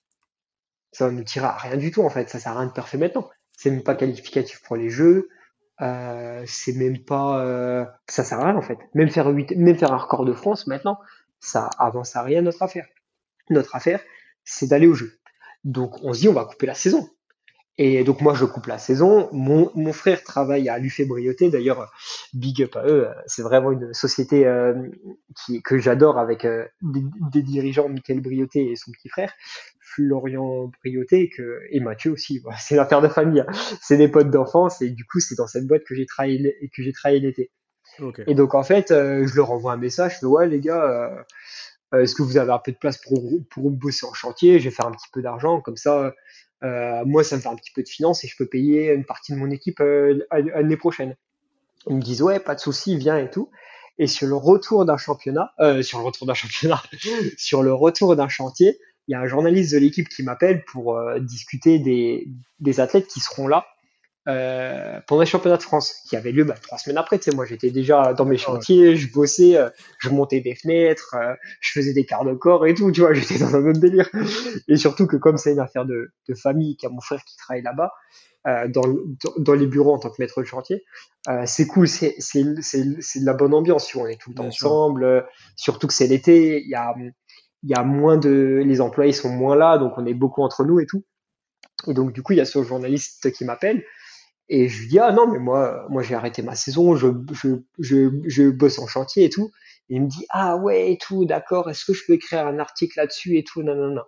Ça va nous tirer à rien du tout, en fait, ça sert à rien de parfait maintenant. C'est même pas qualificatif pour les jeux, euh, c'est même pas... Euh, ça sert à rien, en fait. Même faire, 8, même faire un record de France, maintenant, ça avance à rien notre affaire. Notre affaire, c'est d'aller au jeu. Donc on se dit on va couper la saison. Et donc moi je coupe la saison. Mon, mon frère travaille à l'UFE Brioté. D'ailleurs, big up à eux. C'est vraiment une société euh, qui, que j'adore avec euh, des, dirigeants, Michael Brioté et son petit frère, Florian Brioté que, et Mathieu aussi. [laughs] c'est l'affaire de famille. Hein. C'est des potes d'enfance et du coup c'est dans cette boîte que j'ai travaillé que j'ai travaillé l'été. Et donc en fait, euh, je leur envoie un message. Je fais ouais les gars est-ce que vous avez un peu de place pour, pour bosser en chantier? Je vais faire un petit peu d'argent, comme ça, euh, moi, ça me fait un petit peu de finances et je peux payer une partie de mon équipe euh, l'année prochaine. Ils me disent, ouais, pas de souci, viens et tout. Et sur le retour d'un championnat, euh, sur le retour d'un championnat, [laughs] sur le retour d'un chantier, il y a un journaliste de l'équipe qui m'appelle pour euh, discuter des, des athlètes qui seront là euh, pendant les championnats de France qui avaient lieu bah, trois semaines après. Tu sais, moi j'étais déjà dans mes chantiers, je bossais, euh, je montais des fenêtres, euh, je faisais des quarts de corps et tout. Tu vois, [laughs] j'étais dans un autre délire. Et surtout que comme c'est une affaire de, de famille, qu'il y a mon frère qui travaille là-bas. Dans, dans les bureaux en tant que maître de chantier, c'est cool, c'est de la bonne ambiance. Tu vois, on est tout le temps ensemble, surtout que c'est l'été, il y a il y a moins de les employés sont moins là, donc on est beaucoup entre nous et tout. Et donc du coup, il y a ce journaliste qui m'appelle et je lui dis, ah non, mais moi, moi j'ai arrêté ma saison, je, je, je, je bosse en chantier et tout. Et il me dit, ah ouais, et tout, d'accord, est-ce que je peux écrire un article là-dessus et tout, non, non, non.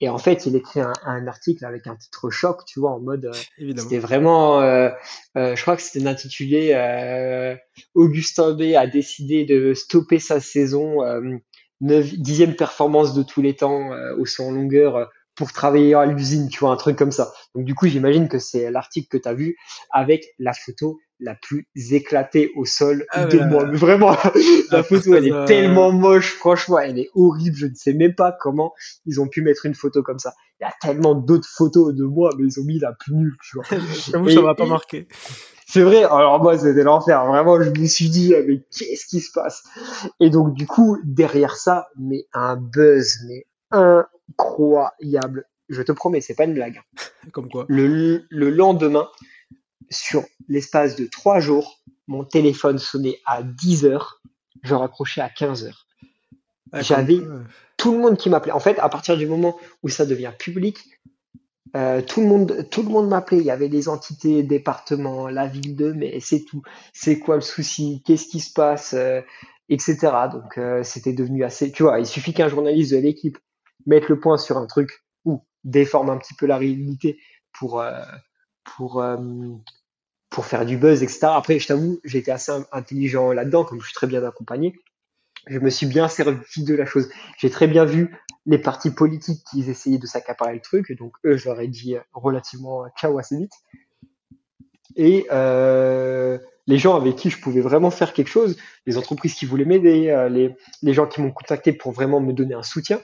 Et en fait, il écrit un, un, article avec un titre choc, tu vois, en mode, euh, c'était vraiment, euh, euh, je crois que c'était intitulé Augustin B a décidé de stopper sa saison, dixième performance de tous les temps au son longueur pour travailler à l'usine, tu vois, un truc comme ça. Donc du coup, j'imagine que c'est l'article que tu as vu avec la photo la plus éclatée au sol ah de moi. Mais vraiment, [laughs] la photo, elle est tellement moche, franchement, elle est horrible. Je ne sais même pas comment ils ont pu mettre une photo comme ça. Il y a tellement d'autres photos de moi, mais ils ont mis la plus nulle, tu vois. [laughs] J'avoue, ça m'a pas marqué. C'est vrai. Alors moi, c'était l'enfer. Vraiment, je me suis dit, mais qu'est-ce qui se passe? Et donc, du coup, derrière ça, mais un buzz, mais incroyable. Je te promets, c'est pas une blague. [laughs] Comme quoi le, le lendemain, sur l'espace de trois jours, mon téléphone sonnait à 10 heures, je raccrochais à 15 heures. Ah, J'avais tout le monde qui m'appelait. En fait, à partir du moment où ça devient public, euh, tout le monde, tout le monde m'appelait. Il y avait des entités, départements, la ville de, mais c'est tout. C'est quoi le souci? Qu'est-ce qui se passe? Euh, Etc. Donc euh, c'était devenu assez. Tu vois, il suffit qu'un journaliste de l'équipe mettre le point sur un truc ou déforme un petit peu la réalité pour euh, pour euh, pour faire du buzz, etc. Après, je t'avoue, j'ai été assez intelligent là-dedans, comme je suis très bien accompagné. Je me suis bien servi de la chose. J'ai très bien vu les partis politiques qui essayaient de s'accaparer le truc, donc eux, je leur ai dit relativement ciao assez vite. Et euh, les gens avec qui je pouvais vraiment faire quelque chose, les entreprises qui voulaient m'aider, euh, les, les, gens qui m'ont contacté pour vraiment me donner un soutien,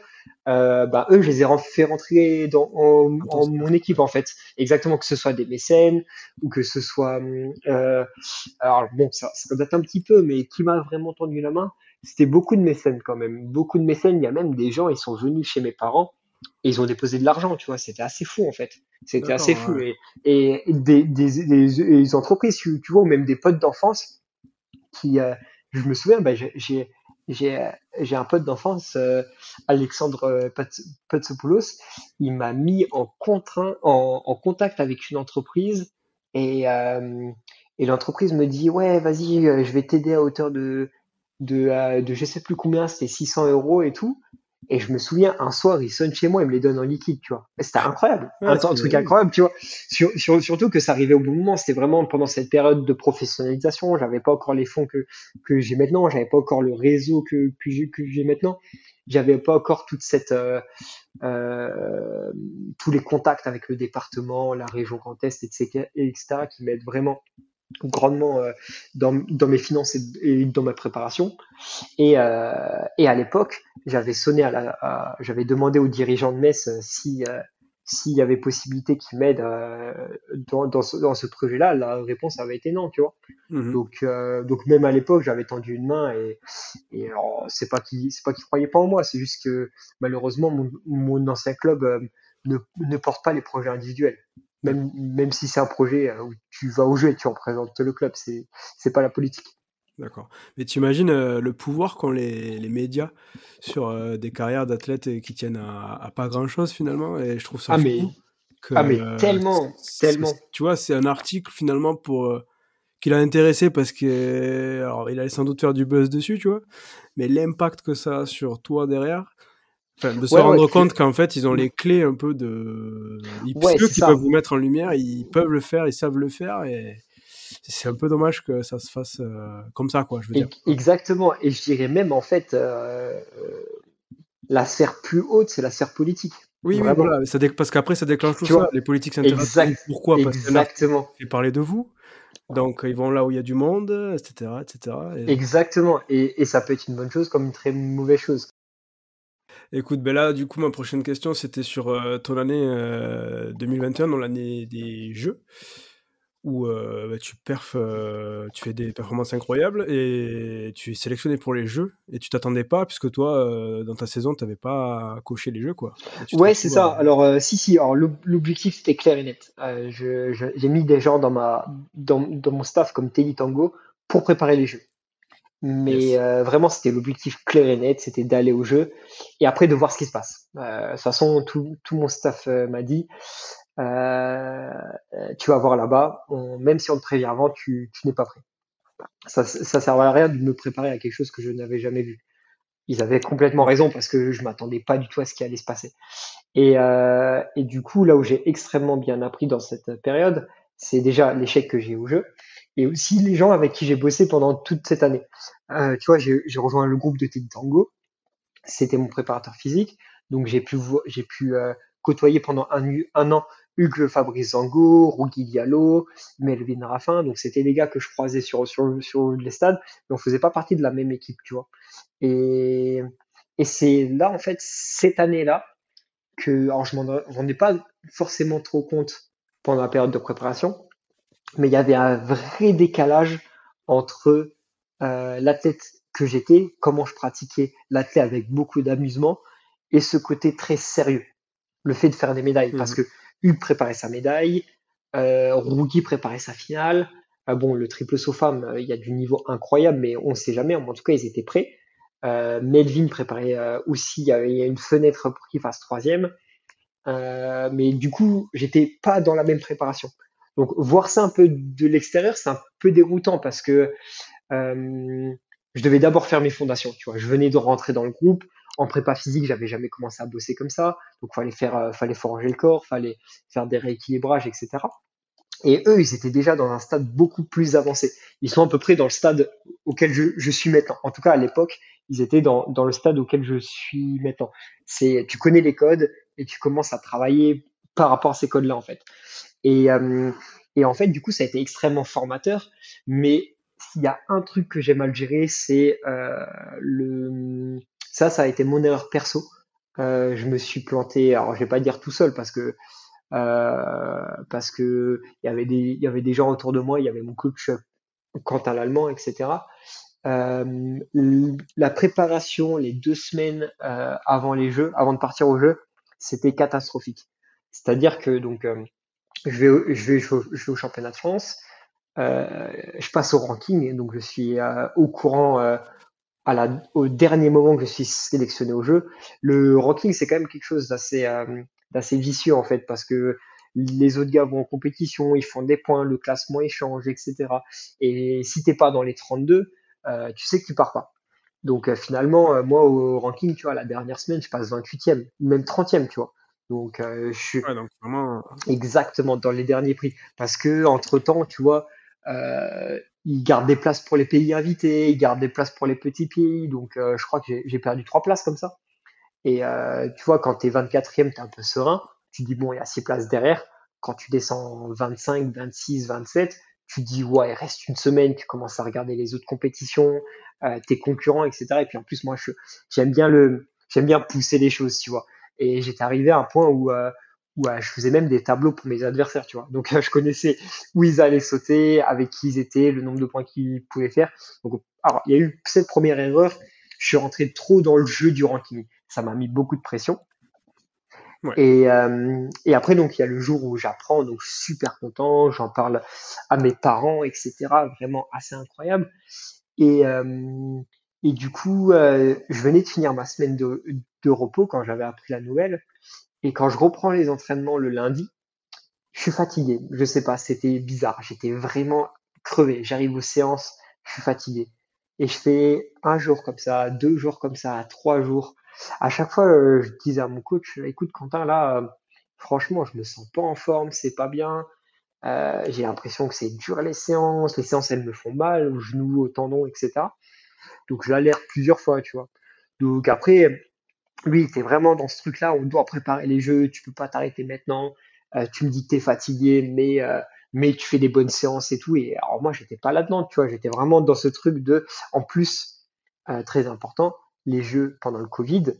euh, bah, eux, je les ai fait rentrer dans en, mon équipe en fait. Exactement que ce soit des mécènes ou que ce soit, euh, alors bon, ça, ça date un petit peu, mais qui m'a vraiment tendu la main, c'était beaucoup de mécènes quand même, beaucoup de mécènes. Il y a même des gens, ils sont venus chez mes parents et ils ont déposé de l'argent, tu vois. C'était assez fou en fait. C'était assez fou. Et, et des, des, des, entreprises, tu, vois, ou même des potes d'enfance qui, euh, je me souviens, bah, j'ai j'ai un pote d'enfance, euh, Alexandre euh, Patsopoulos, il m'a mis en, contraint, en, en, contact avec une entreprise et, euh, et l'entreprise me dit ouais vas-y je vais t'aider à hauteur de de, de je sais plus combien c'était 600 euros et tout et je me souviens, un soir, il sonne chez moi, il me les donne en liquide, tu vois. C'était incroyable. un, truc incroyable, tu vois. Sur, surtout que ça arrivait au bon moment. C'était vraiment pendant cette période de professionnalisation. J'avais pas encore les fonds que, que j'ai maintenant. J'avais pas encore le réseau que, que j'ai maintenant. J'avais pas encore toute cette, euh, euh, tous les contacts avec le département, la région Grand Est, etc., etc., qui m'aident vraiment grandement euh, dans, dans, mes finances et, dans ma préparation. Et, euh, et à l'époque, j'avais sonné à la, j'avais demandé aux dirigeants de Metz euh, si s'il y avait possibilité qu'ils m'aident euh, dans, dans, ce, dans ce projet-là. La réponse avait été non, tu vois. Mmh donc donc même à l'époque, j'avais tendu une main et et c'est pas qui c'est pas qu'ils croyaient pas en moi, c'est juste que malheureusement mon, mon ancien club ne, ne porte pas les projets individuels même, même si c'est un projet euh, où tu vas au jeu et tu représentes le club, c'est, c'est pas la politique. D'accord. Mais tu imagines euh, le pouvoir qu'ont les, les médias sur euh, des carrières d'athlètes qui tiennent à, pas grand chose finalement, et je trouve ça ah, mais, ah, mais tellement, tellement. Tu vois, c'est un article finalement pour qu'il a intéressé parce que alors il allait sans doute faire du buzz dessus, tu vois, mais l'impact que ça a sur toi derrière, de se rendre compte qu'en fait, ils ont les clés un peu de. Ils, ouais, qui peuvent vous mettre en lumière, ils peuvent le faire, ils savent le faire, et c'est un peu dommage que ça se fasse euh, comme ça, quoi, je veux dire. Exactement, et je dirais même, en fait, euh, la sphère plus haute, c'est la sphère politique. Oui, oui, voilà, ça parce qu'après, ça déclenche tout ça. Les politiques s'intéressent. Pourquoi? Parce Exactement. Et parler de vous. Donc, ils vont là où il y a du monde, etc. etc. Exactement. Et, et ça peut être une bonne chose comme une très mauvaise chose. Écoute, ben là, du coup, ma prochaine question, c'était sur euh, ton année 2021, euh, dans l'année des Jeux. où euh, bah, tu perfs, euh, tu fais des performances incroyables et tu es sélectionné pour les jeux et tu t'attendais pas puisque toi dans ta saison tu n'avais pas coché les jeux quoi. Ouais c'est ça. Alors si si. Alors l'objectif c'était clair et net. j'ai mis des gens dans ma dans, dans mon staff comme Teddy Tango pour préparer les jeux. Mais vraiment, c'était l'objectif clair et net, c'était d'aller au jeu et après de voir ce qui se passe. de toute façon, tout, tout mon staff m'a dit, euh, tu vas voir là-bas, même si on te prévient avant, tu, tu n'es pas prêt. Ça, ça servait à rien de me préparer à quelque chose que je n'avais jamais vu. Ils avaient complètement raison parce que je m'attendais pas du tout à ce qui allait se passer. Et, euh, et du coup, là où j'ai extrêmement bien appris dans cette période, c'est déjà l'échec que j'ai au jeu et aussi les gens avec qui j'ai bossé pendant toute cette année. Euh, tu vois, j'ai rejoint le groupe de Teddy Tango. C'était mon préparateur physique. Donc j'ai pu, j'ai pu euh, côtoyer pendant un, un an Hugues Fabrice Zango, Rougui Diallo, Melvin Raffin. Donc c'était les gars que je croisais sur, sur, sur les stades, mais on faisait pas partie de la même équipe, tu vois. Et, et c'est là, en fait, cette année-là, que, alors je m'en rendais pas forcément trop compte pendant la période de préparation, mais il y avait un vrai décalage entre euh, l'athlète que j'étais, comment je pratiquais l'athlète avec beaucoup d'amusement, et ce côté très sérieux, le fait de faire des médailles. Parce mmh que Hugues préparait sa médaille, euh, préparait sa finale. Euh, bon, le triple saut femme, euh, il y a du niveau incroyable, mais on ne sait jamais. En tout cas, ils étaient prêts. Melvin préparait aussi, il y, a, une fenêtre pour qu'il fasse troisième. mais du coup, j'étais pas dans la même préparation. Donc, voir ça un peu de l'extérieur, c'est un peu déroutant parce que je devais d'abord faire mes fondations. Tu vois, je venais de rentrer dans le groupe en prépa physique, j'avais jamais commencé à bosser comme ça. Donc, fallait faire, euh, fallait forger le corps, fallait faire des rééquilibrages, etc. Et eux, ils étaient déjà dans un stade beaucoup plus avancé. Ils sont à peu près dans le stade auquel je, suis maintenant. En tout cas, à l'époque, ils étaient dans, le stade auquel je suis maintenant. C'est, tu connais les codes et tu commences à travailler par rapport à ces codes-là, en fait. Et, euh, et en fait, du coup, ça a été extrêmement formateur. Mais s'il y a un truc que j'ai mal géré, c'est euh, le ça, ça a été mon erreur perso. Euh, je me suis planté, alors je vais pas dire tout seul parce que euh, parce que il y avait des il y avait des gens autour de moi, il y avait mon coach Quentin l'allemand, etc. Euh, la préparation, les deux semaines euh, avant les jeux, avant de partir au jeu, c'était catastrophique. C'est-à-dire que donc euh, je vais je vais je vais au championnat de France, euh, je passe au ranking, donc je suis au courant à la, au dernier moment que je suis sélectionné au jeu. Le ranking, c'est quand même quelque chose d'assez euh, d'assez vicieux en fait, parce que les autres gars vont en compétition, ils font des points, le classement échange, etc. Et si t'es pas dans les 32, euh, tu sais que tu pars pas. Donc euh, finalement, moi au ranking, tu vois, la dernière semaine, je passe 28e, même 30e, tu vois. Donc je suis exactement dans les derniers prix. Parce que entre temps, tu vois, euh, ils gardent des places pour les pays invités, ils gardent des places pour les petits pays. Donc, euh, je crois que j'ai perdu trois places comme ça. Et euh, tu vois, quand tu es 24e, tu es un peu serein. Tu dis, bon, il y a six places derrière. Quand tu descends 25, 26, 27, tu dis, ouais, il reste une semaine. Tu commences à regarder les autres compétitions, euh, tes concurrents, etc. Et puis en plus, moi, j'aime bien le, bien pousser les choses, tu vois. Et j'étais arrivé à un point où euh, où je faisais même des tableaux pour mes adversaires, tu vois. Donc je connaissais où ils allaient sauter, avec qui ils étaient, le nombre de points qu'ils pouvaient faire. Donc alors il y a eu cette première erreur, je suis rentré trop dans le jeu du ranking. Ça m'a mis beaucoup de pression. Et, euh, et après donc il y a le jour où j'apprends, donc super content, j'en parle à mes parents, etc. Vraiment assez incroyable. Et euh, et du coup, euh, je venais de finir ma semaine de, de repos quand j'avais appris la nouvelle. Et quand je reprends les entraînements le lundi, je suis fatigué. Je sais pas, c'était bizarre. J'étais vraiment crevé. J'arrive aux séances, je suis fatigué. Et je fais un jour comme ça, deux jours comme ça, trois jours. À chaque fois, euh, je disais à mon coach, écoute Quentin, là, euh, franchement, je me sens pas en forme, c'est pas bien. Euh, j'ai l'impression que c'est dur les séances. Les séances, elles me font mal, aux genoux, aux tendons, etc. Donc je plusieurs fois, tu vois. Donc après, lui, il vraiment dans ce truc-là, on doit préparer les jeux, tu peux pas t'arrêter maintenant, euh, tu me dis que tu es fatigué, mais, euh, mais tu fais des bonnes séances et tout. Et alors moi, j'étais pas là-dedans, tu vois, j'étais vraiment dans ce truc de, en plus, euh, très important, les jeux pendant le Covid,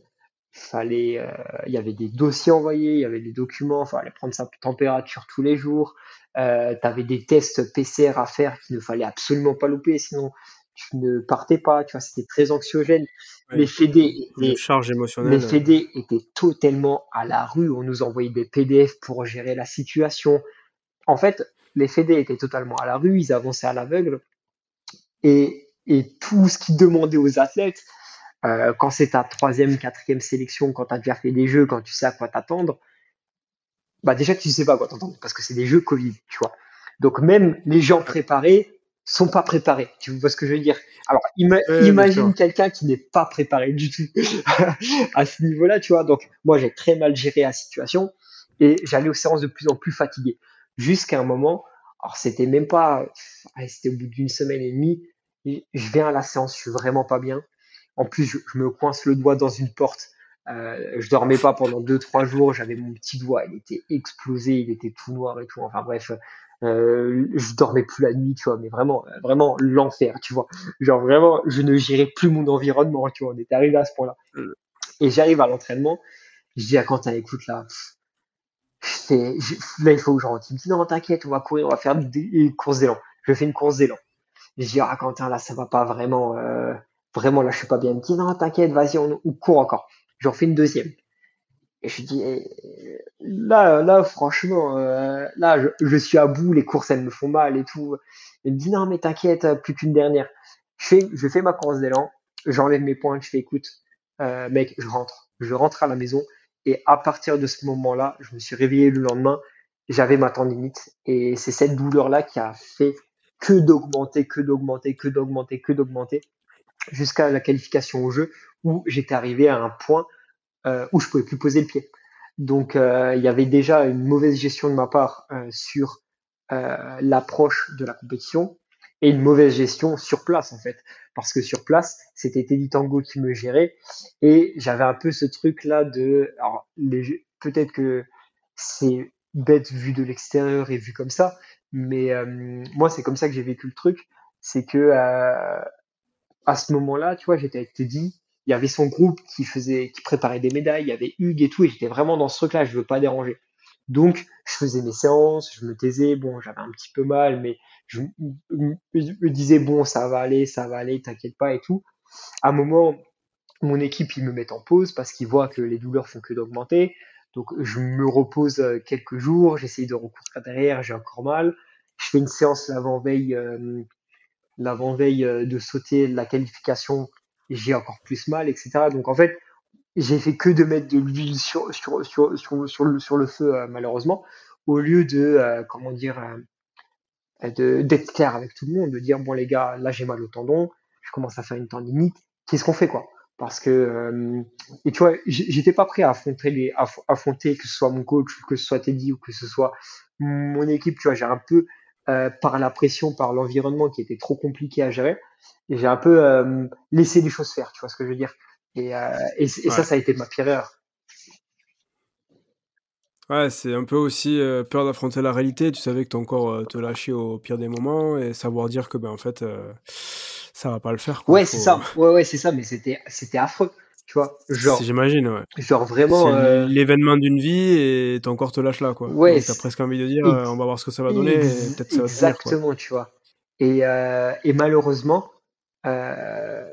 fallait, il y avait des dossiers envoyés, il y avait des documents, fallait prendre sa température tous les jours, tu avais des tests PCR à faire qu'il ne fallait absolument pas louper, sinon tu ne partais pas. Tu vois, c'était très anxiogène. les fédés étaient, charge émotionnelle. les fédés étaient totalement à la rue. On nous envoyait des PDF pour gérer la situation. En fait, les fédés étaient totalement à la rue. Ils avançaient à l'aveugle. Et, et tout ce qu'ils demandaient aux athlètes, euh, quand c'est ta troisième, quatrième sélection, quand tu as déjà fait des jeux, quand tu sais à quoi t'attendre, bah déjà tu sais pas à quoi t'attendre parce que c'est des jeux Covid, tu vois. Donc même les gens préparés sont pas préparés. Tu vois ce que je veux dire? Alors imagine quelqu'un qui n'est pas préparé du tout [laughs] à ce niveau-là, tu vois. Donc moi j'ai très mal géré la situation et j'allais aux séances de plus en plus fatigué jusqu'à un moment. Alors c'était même pas, c'était au bout d'une semaine et demie. Je viens à la séance, je suis vraiment pas bien. En plus, je, me coince le doigt dans une porte. Euh, je dormais pas pendant deux trois jours. J'avais mon petit doigt, il était explosé, il était tout noir et tout. Enfin bref, euh, je dormais plus la nuit, tu vois. Mais vraiment, vraiment l'enfer, tu vois. Genre vraiment, je ne gérais plus mon environnement, tu vois. On était arrivé à ce point-là. Mm. Et j'arrive à l'entraînement. Je dis à Quentin, écoute là, fais, là il faut que je rentre. Il me dit non, t'inquiète, on va courir, on va faire des courses d'élan. Je fais une course d'élan. Je dis ah Quentin là, ça va pas vraiment. Euh, vraiment là je suis pas bien. Il me dit non t'inquiète, vas-y on, court encore. J'en fais une deuxième. Et je dis eh, là là franchement euh, là je, suis à bout, les courses elles me font mal et tout. Il me dit non mais t'inquiète, plus qu'une dernière. Je fais je fais ma course d'élan, j'enlève mes points, je fais écoute euh, mec je rentre, je rentre à la maison et à partir de ce moment-là je me suis réveillé le lendemain, j'avais ma tendinite et c'est cette douleur là qui a fait que d'augmenter, que d'augmenter, que d'augmenter, que d'augmenter jusqu'à la qualification au jeu où j'étais arrivé à un point euh, où je pouvais plus poser le pied. Donc euh, il y avait déjà une mauvaise gestion de ma part euh, sur l'approche de la compétition et une mauvaise gestion sur place en fait parce que sur place c'était Teddy Tango qui me gérait et j'avais un peu ce truc là de alors peut-être que c'est bête vu de l'extérieur et vu comme ça mais moi c'est comme ça que j'ai vécu le truc c'est que à ce moment-là, tu vois, j'étais avec Teddy, il y avait son groupe qui faisait, qui préparait des médailles, il y avait Hugues et tout, et j'étais vraiment dans ce truc-là, je veux pas déranger. Donc, je faisais mes séances, je me taisais, bon, j'avais un petit peu mal, mais je me disais, bon, ça va aller, ça va aller, t'inquiète pas et tout. À un moment, mon équipe, ils me mettent en pause parce qu'ils voient que les douleurs font que d'augmenter. Donc, je me repose euh, quelques jours, j'essaye de recourir derrière, j'ai encore mal. Je fais une séance l'avant-veille euh, l'avant-veille euh, de sauter la qualification, j'ai encore plus mal, etc. Donc en fait, j'ai fait que de mettre de l'huile sur, sur, sur, sur, le, sur le feu, euh, malheureusement, au lieu de, euh, comment dire, de, d'être clair avec tout le monde, de dire, bon les gars, là j'ai mal au tendon, je commence à faire une tendinite, qu'est-ce qu'on fait quoi? Parce que et tu vois j'étais pas prêt à affronter les affronter que ce soit mon coach que ce soit Teddy ou que ce soit mon équipe tu vois j'ai un peu euh, par la pression, par l'environnement qui était trop compliqué à gérer. Et j'ai un peu euh, laissé les choses faire, tu vois ce que je veux dire. Et, euh, et, ça, ça a été ma pire erreur. Ouais, c'est un peu aussi peur d'affronter la réalité. Tu savais que ton corps te lâchait au pire des moments et savoir dire que ben en fait ça va pas le faire. Ouais, c'est ça. Ouais, ouais, c'est ça. Mais c'était c'était affreux. Tu vois, genre. J'imagine, ouais. Genre vraiment. Euh, l'événement d'une vie et ton corps te lâche là, quoi. Ouais. T'as presque envie de dire, euh, on va voir ce que ça va donner. Exactement, tu vois. Et, euh, et malheureusement, la,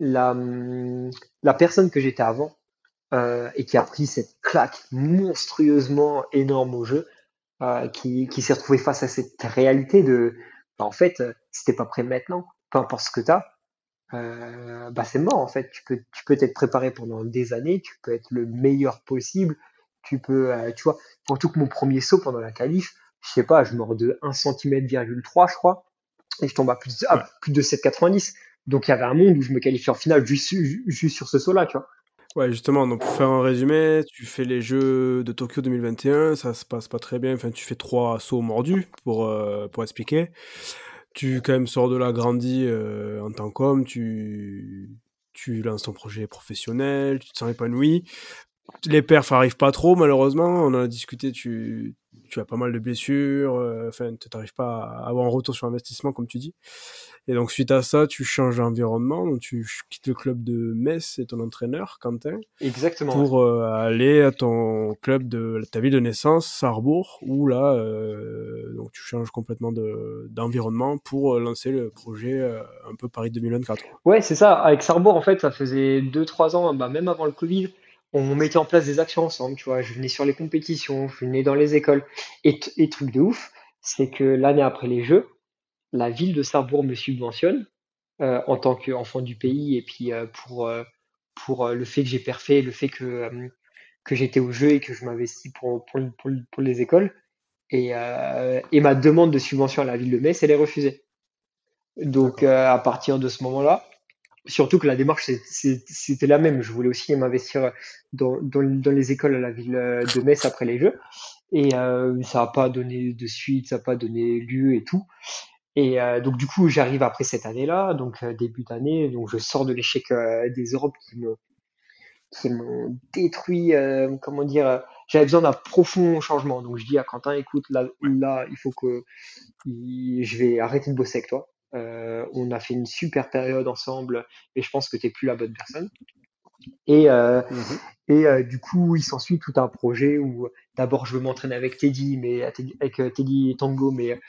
la personne que j'étais avant et qui a pris cette claque monstrueusement énorme au jeu, qui, qui s'est retrouvée face à cette réalité de, bah, en fait, c'était pas prêt maintenant, peu importe ce que t'as, euh, bah c'est mort en fait. Tu peux, tu peux t'être préparé pendant des années, tu peux être le meilleur possible, tu peux, euh, tu vois, tout que mon premier saut pendant la qualif, je sais pas, je mords de 1 cm, je crois, et je tombe à plus, à plus de 7,90. Donc il y avait un monde où je me qualifie en finale juste, juste sur ce saut-là, tu vois. Ouais, justement, donc pour faire un résumé, tu fais les Jeux de Tokyo 2021, ça se passe pas très bien, enfin tu fais trois sauts mordus pour, euh, pour expliquer tu quand même sors de là grandi euh, en tant qu'homme, tu, tu lances ton projet professionnel, tu te sens épanoui. Les perfs arrivent pas trop, malheureusement. On en a discuté, tu, tu as pas mal de blessures. euh, Enfin, tu n'arrives pas à avoir un retour sur investissement, comme tu dis. Et donc, suite à ça, tu changes d'environnement. Donc, tu quittes le club de Metz et ton entraîneur, Quentin, Exactement. pour euh, aller à ton club de ta ville de naissance, Sarrebourg, où là, euh, donc, tu changes complètement de- d'environnement pour lancer le projet un peu Paris 2024. Ouais, c'est ça. Avec Sarrebourg, en fait, ça faisait deux, trois ans, bah, même avant le Covid, on mettait en place des actions ensemble, tu vois. Je venais sur les compétitions, je venais dans les écoles. Et, truc de ouf, c'est que l'année après les Jeux, la ville de Sarrebourg me subventionne euh, en tant qu'enfant du pays et puis euh, pour, euh, pour euh, le fait que j'ai perfé, le fait que, euh, que j'étais au jeu et que je m'investis pour, pour, pour, pour les écoles. Et, euh, et ma demande de subvention à la ville de Metz, elle est refusée. Donc, euh, à partir de ce moment-là, surtout que la démarche, c'était la même. Je voulais aussi m'investir dans, dans, dans les écoles à la ville euh, de Metz après les Jeux. Et euh, ça n'a pas donné de suite, ça n'a pas donné lieu et tout. Et euh, donc, du coup, j'arrive après cette année-là, donc euh, début d'année, donc je sors de l'échec euh, des Europes qui me qui m'ont détruit, euh, comment dire, j'avais besoin d'un profond changement. Donc je dis à Quentin, écoute, là, là il faut que je vais arrêter de bosser avec toi. Euh, on a fait une super période ensemble, et je pense que tu n'es plus la bonne personne. Et, euh, et euh, du coup, il s'ensuit tout un projet où d'abord je veux m'entraîner avec Teddy, mais avec Teddy Tango, mais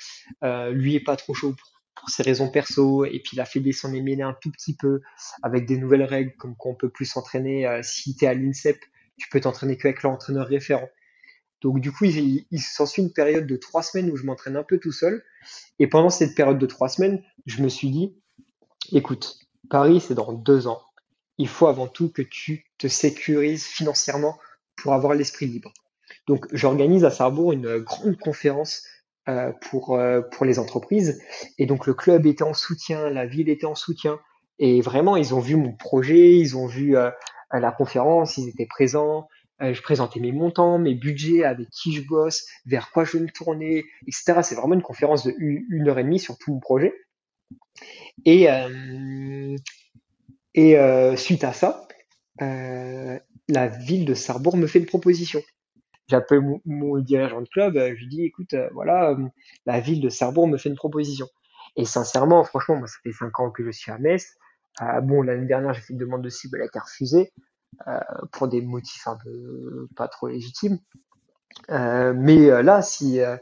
lui est pas trop chaud pour, pour ses raisons perso, et puis la Fédé s'en est mêlée un tout petit peu avec des nouvelles règles, comme qu'on peut plus s'entraîner si tu es à l'INSEP, tu peux t'entraîner qu'avec l'entraîneur référent. Donc du coup, il, s'ensuit une période de trois semaines où je m'entraîne un peu tout seul. Et pendant cette période de trois semaines, je me suis dit, écoute, Paris, c'est dans deux ans. Il faut avant tout que tu te sécurises financièrement pour avoir l'esprit libre. Donc j'organise à Sarrebourg une grande conférence euh, pour, euh, pour les entreprises. Et donc le club était en soutien, la ville était en soutien. Et vraiment, ils ont vu mon projet, ils ont vu euh, la conférence, ils étaient présents. Euh, je présentais mes montants, mes budgets, avec qui je bosse, vers quoi je veux me tourner, etc. C'est vraiment une conférence de une heure et demie sur tout mon projet. Et, euh, euh, suite à ça, la ville de Sarrebourg me fait une proposition. J'appelle mon, dirigeant de club, je lui dis, écoute, voilà, la ville de Sarrebourg me fait une proposition. Et sincèrement, franchement, moi, ça fait cinq ans que je suis à Metz. Bon, l'année dernière, j'ai fait une demande de cible, elle a été refusée pour des motifs un peu pas trop légitimes. Euh, mais euh, là, si euh,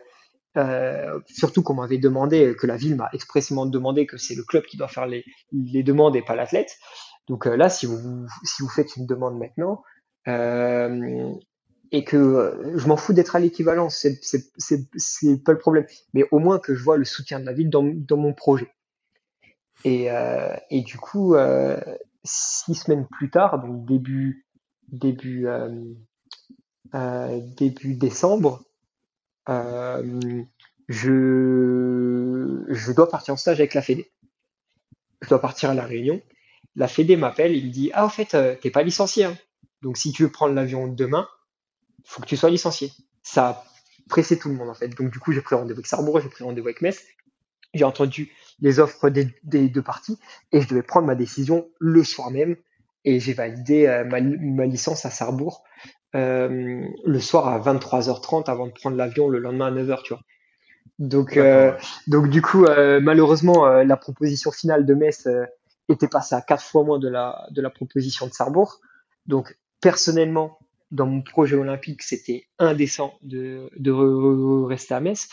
euh, surtout qu'on m'avait demandé, que la ville m'a expressément demandé que c'est le club qui doit faire les, demandes et pas l'athlète. Donc euh, là, si vous faites une demande maintenant euh, et que euh, je m'en fous d'être à l'équivalence, c'est pas le problème. Mais au moins que je vois le soutien de la ville dans mon projet. Et euh, du coup, euh, six semaines plus tard, donc début début euh, euh, début décembre, euh, je, je dois partir en stage avec la Fédé. Je dois partir à La Réunion. La Fédé m'appelle, il me dit Ah, en fait, t'es pas licencié. hein. Donc, si tu veux prendre l'avion demain, faut que tu sois licencié. Ça a pressé tout le monde, en fait. Donc, du coup, j'ai pris rendez-vous avec Sarrebourg, j'ai pris rendez-vous avec Metz. J'ai entendu les offres des, des deux parties et je devais prendre ma décision le soir même. Et j'ai validé euh, ma, ma licence à Sarrebourg euh, le soir à 23h30 avant de prendre l'avion le lendemain à 9h, tu vois. Donc, euh, donc du coup, euh, malheureusement, euh, la proposition finale de Metz euh, était passée à quatre fois moins de la, de la proposition de Sarrebourg. Donc, personnellement, dans mon projet olympique, c'était indécent de, de re- rester à Metz.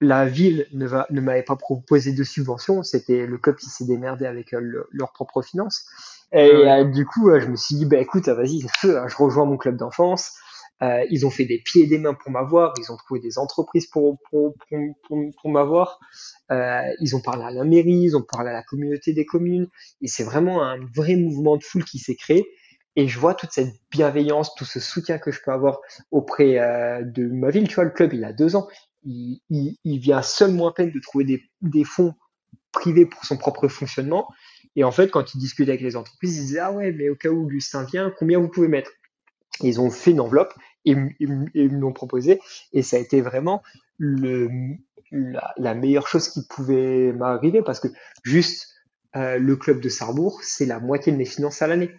La ville ne, va, ne m'avait pas proposé de subvention, c'était le club qui s'est démerdé avec euh, le- leurs propres finances. Et euh, du coup, euh, je me suis dit, bah écoute, euh, vas-y, hein, je rejoins mon club d'enfance. Ils ont fait des pieds et des mains pour m'avoir, ils ont trouvé des entreprises pour, pour, pour, pour, pour m'avoir. Ils ont parlé à la mairie, ils ont parlé à la communauté des communes. Et c'est vraiment un vrai mouvement de foule qui s'est créé. Et je vois toute cette bienveillance, tout ce soutien que je peux avoir auprès euh, de ma ville. Tu vois, le club, il a deux ans. Il, il, il vient seulement à peine de trouver des, des fonds privés pour son propre fonctionnement. Et en fait, quand il discute avec les entreprises, ils disaient Ah ouais, mais au cas où Augustin vient, combien vous pouvez mettre? Et Ils ont fait une enveloppe et m- ils me l'ont proposé. Et ça a été vraiment le, la, la meilleure chose qui pouvait m'arriver parce que juste euh, le club de Sarrebourg, c'est la moitié de mes finances à l'année.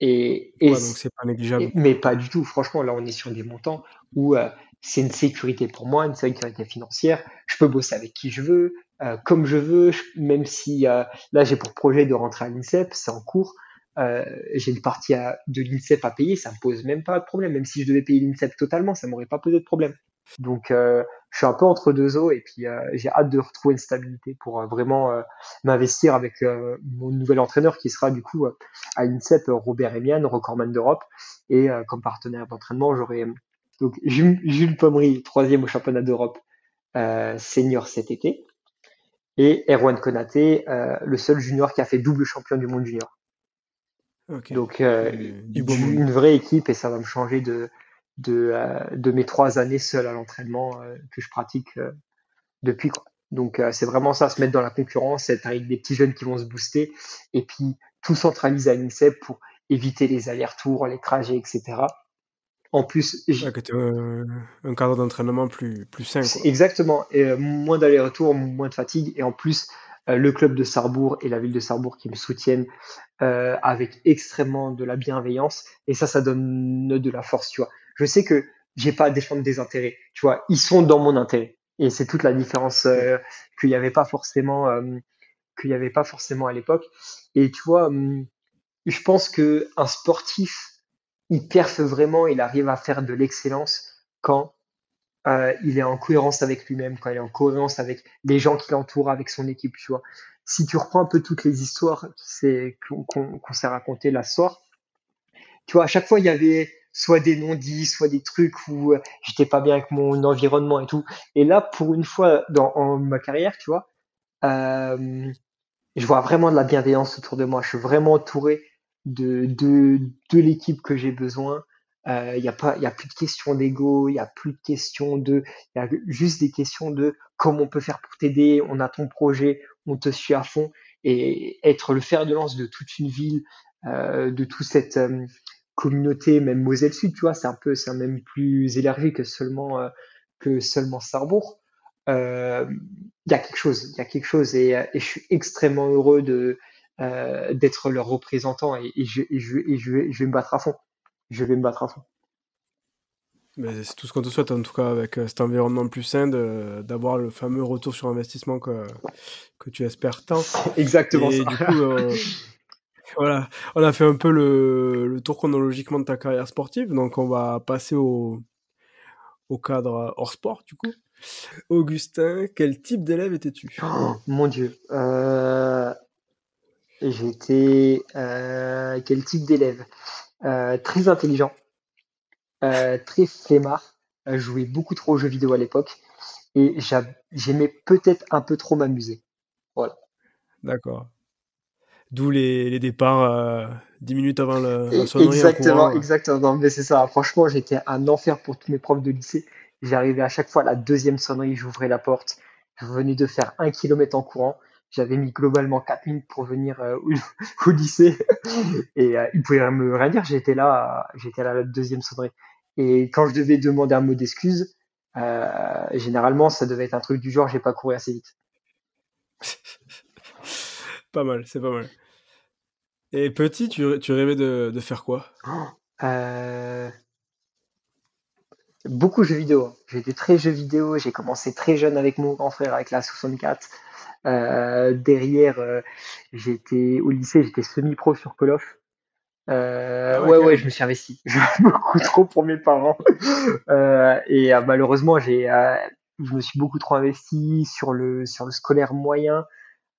Et, et donc c'est pas négligeable. mais pas du tout. Franchement, là, on est sur des montants où euh, c'est une sécurité pour moi, une sécurité financière. Je peux bosser avec qui je veux, euh, comme je veux, même si euh, là j'ai pour projet de rentrer à l'INSEP, c'est en cours. j'ai une partie de l'INSEP à payer, ça me pose même pas de problème. Même si je devais payer l'INSEP totalement, ça m'aurait pas posé de problème. Donc, euh, je suis un peu entre deux eaux et puis euh, j'ai hâte de retrouver une stabilité pour euh, vraiment m'investir avec mon nouvel entraîneur qui sera du coup à l'INSEP, Robert Emian, recordman d'Europe. Et comme partenaire d'entraînement, j'aurai donc Jules, Pommery, troisième au championnat d'Europe senior cet été. Et Erwan Konaté, le seul junior qui a fait double champion du monde junior. Donc, une vraie équipe et ça va me changer de, de, euh, de mes trois années seul à l'entraînement euh, que je pratique euh, depuis. Quoi. Donc c'est vraiment ça, se mettre dans la concurrence, être avec des petits jeunes qui vont se booster, et puis tout centraliser à l'INSEP pour éviter les allers-retours, les trajets, etc. En plus, j'ai un cadre d'entraînement plus plus sain. Exactement, et moins d'allers-retours, moins de fatigue, et en plus le club de Sarrebourg et la ville de Sarrebourg qui me soutiennent euh, avec extrêmement de la bienveillance, et ça, ça donne de la force, tu vois je sais que j'ai pas à défendre des intérêts. Tu vois, ils sont dans mon intérêt. Et c'est toute la différence euh, qu'il n'y avait pas forcément, euh, qu'il y avait pas forcément à l'époque. Et tu vois, hum, je pense que un sportif, il perfe vraiment, il arrive à faire de l'excellence quand euh, il est en cohérence avec lui-même, quand il est en cohérence avec les gens qui l'entourent, avec son équipe, tu vois. Si tu reprends un peu toutes les histoires qu'on s'est racontées la soir, tu vois, à chaque fois, il y avait soit des non-dits, soit des trucs où euh, j'étais pas bien avec mon environnement et tout. Et là, pour une fois dans ma carrière, tu vois, euh, je vois vraiment de la bienveillance autour de moi. Je suis vraiment entouré de, de, de l'équipe que j'ai besoin. Il euh, n'y a pas, a plus de questions d'ego, il y a plus de questions de, il y a juste des questions de comment on peut faire pour t'aider. On a ton projet, on te suit à fond et être le fer de lance de toute une ville, euh, de tout cette, euh, communauté, même Moselle Sud, tu vois, c'est un peu, c'est même plus élargi que seulement euh, que seulement Sarrebourg. Euh, il y a quelque chose, il y a quelque chose, et, euh, et, je suis extrêmement heureux de d'être leur représentant, et, je, et, je, et je, vais, je vais me battre à fond. Je vais me battre à fond. C'est tout ce qu'on te souhaite, en tout cas, avec cet environnement plus sain, d'avoir le fameux retour sur investissement que, que tu espères tant. [laughs] Exactement et Du coup, [laughs] voilà, on a fait un peu le, tour chronologiquement de ta carrière sportive, donc on va passer au, au cadre hors sport du coup. Augustin, quel type d'élève étais-tu? Oh, Mon Dieu, euh, j'étais euh, quel type d'élève? Euh, Très intelligent, très flemmard, jouais beaucoup trop aux jeux vidéo à l'époque et j'aimais peut-être un peu trop m'amuser. Voilà. D'accord. D'où les, les, départs 10 euh, minutes avant le, sonnerie. Exactement, exactement. mais c'est ça. Franchement, j'étais un enfer pour tous mes profs de lycée. J'arrivais à chaque fois à la deuxième sonnerie, j'ouvrais la porte. Je venais de faire un kilomètre en courant. J'avais mis globalement 4 minutes pour venir euh, [laughs] au, lycée. Et euh, ils pouvaient me rien dire. J'étais là, j'étais là la deuxième sonnerie. Et quand je devais demander un mot d'excuse, euh, généralement, ça devait être un truc du genre, j'ai pas couru assez vite. [laughs] pas mal, c'est pas mal. Et petit, tu, tu rêvais de, de faire quoi? [gasps] Euh... Beaucoup de jeux vidéo. J'ai été très jeux vidéo. J'ai commencé très jeune avec mon grand frère, avec la 64. Euh, derrière, euh, j'étais au lycée, j'étais semi-pro sur Call of. Euh, ah ouais, ouais, je me suis investi. [laughs] beaucoup trop pour mes parents. [laughs] Euh, et euh, malheureusement, j'ai, je me suis beaucoup trop investi sur le sur le scolaire moyen.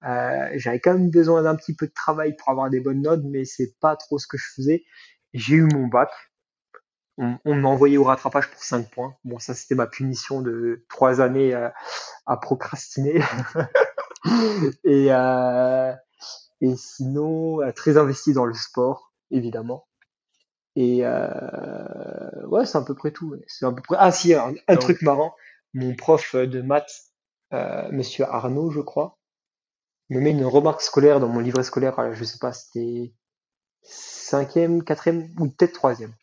Euh, j'avais quand même besoin d'un petit peu de travail pour avoir des bonnes notes, mais c'est pas trop ce que je faisais. J'ai eu mon bac. On, m'a envoyé au rattrapage pour 5 points. Bon, ça c'était ma punition de 3 années euh, à procrastiner. [laughs] [laughs] et, euh, et sinon, euh, très investi dans le sport, évidemment. Et euh, ouais, c'est à peu près tout. C'est à peu près. Ah si, un, un truc marrant. Mon prof de maths, euh, Monsieur Arnaud, je crois, me met une remarque scolaire dans mon livret scolaire, je sais pas, c'était cinquième, quatrième ou peut-être troisième.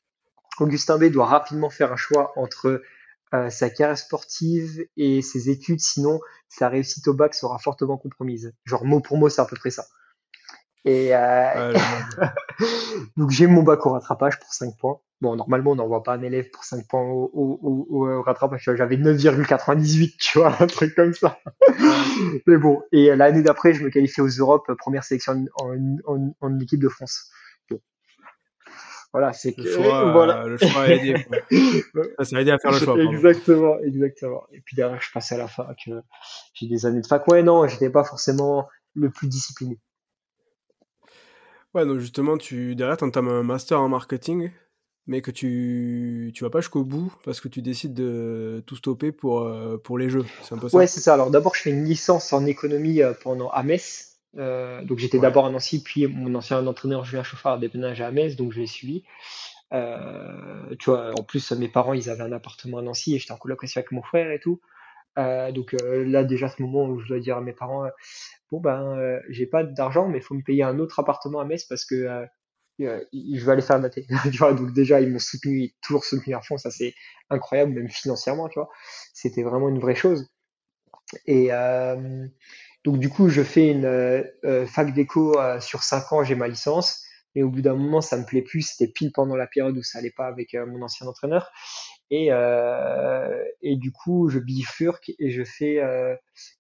Augustin B doit rapidement faire un choix entre euh, sa carrière sportive et ses études, sinon sa réussite au bac sera fortement compromise. Genre mot pour mot, c'est à peu près ça. Et euh, [laughs] donc j'ai mon bac au rattrapage pour 5 points. Bon, normalement, on n'envoie pas un élève pour 5 points au, au, au, rattrapage. J'avais 9,98, tu vois, un truc comme ça. [laughs] Mais bon, et l'année d'après, je me qualifie aux Europes, première sélection en, en, en équipe de France. Voilà, c'est que le choix, [laughs] voilà. le choix a aidé. [laughs] Ça a aidé à faire le choix. Exactement, exactement. Et puis derrière, je passais à la fac. Euh, j'ai des années de fac. Ouais, non, j'étais pas forcément le plus discipliné. Ouais, donc justement, tu derrière, tu entames un master en marketing, mais que tu tu vas pas jusqu'au bout parce que tu décides de tout stopper pour, euh, pour les jeux. C'est un peu ça Ouais, c'est ça. Alors d'abord, je fais une licence en économie euh, pendant à Metz. Euh, donc j'étais d'abord à Nancy, puis mon ancien entraîneur Julien Chauffard a déménagé à Metz, donc je l'ai suivi. Euh, tu vois, en plus mes parents ils avaient un appartement à Nancy et j'étais en colocation avec mon frère et tout. Euh, donc là déjà ce moment où je dois dire à mes parents bon ben j'ai pas d'argent mais il faut me payer un autre appartement à Metz parce que je vais aller faire ma [laughs] tu vois, donc déjà ils m'ont soutenu, toujours soutenu à fond, ça c'est incroyable même financièrement, tu vois. C'était vraiment une vraie chose. Et donc du coup, je fais une euh, euh, fac d'éco euh, sur 5 ans, j'ai ma licence. Mais au bout d'un moment, ça me plaît plus. C'était pile pendant la période où ça allait pas avec mon ancien entraîneur. Et, et du coup, je bifurque et je fais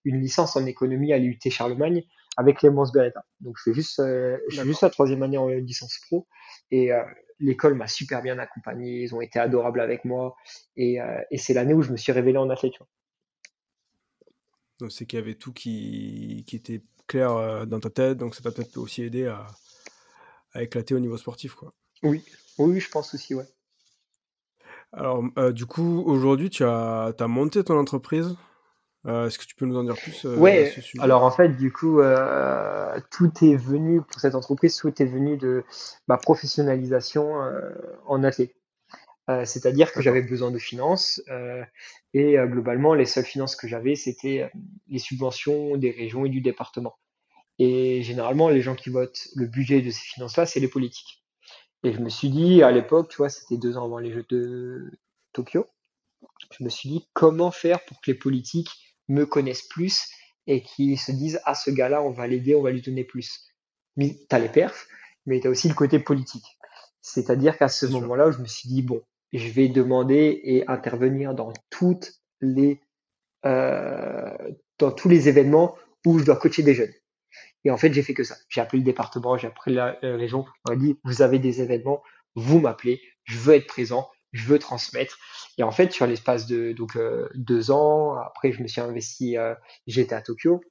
une licence en économie à l'UT Charlemagne avec Clémence Beretta. Donc je fais juste, la troisième année en licence pro. Et l'école m'a super bien accompagné. Ils ont été adorables avec moi. Et, et c'est l'année où je me suis révélé en athlète. Donc c'est qu'il y avait tout qui, qui était clair euh, dans ta tête, donc ça t'a peut-être aussi aidé à, à, éclater au niveau sportif. Quoi. Oui, oui, je pense aussi, ouais. Alors, euh, du coup, aujourd'hui, tu as, as, monté ton entreprise. Euh, est-ce que tu peux nous en dire plus Ouais, alors en fait, du coup, tout est venu, pour cette entreprise, tout est venu de ma professionnalisation en athlète. Euh, c'est-à-dire que j'avais besoin de finances euh, et euh, globalement les seules finances que j'avais c'était les subventions des régions et du département. Et généralement les gens qui votent le budget de ces finances-là c'est les politiques. Et je me suis dit à l'époque, tu vois, c'était deux ans avant les Jeux de Tokyo, je me suis dit comment faire pour que les politiques me connaissent plus et qu'ils se disent ah ce gars-là on va l'aider, on va lui donner plus. Mais t'as les perfs, mais t'as aussi le côté politique. C'est-à-dire qu'à ce moment-là, je me suis dit bon, je vais demander et intervenir dans toutes les euh, dans tous les événements où je dois coacher des jeunes. Et en fait, j'ai fait que ça. J'ai appelé le département, j'ai appelé la euh, région, on m'a dit vous avez des événements, vous m'appelez, je veux être présent, je veux transmettre. Et en fait, sur l'espace de donc euh, deux ans, après je me suis investi, j'étais à Tokyo.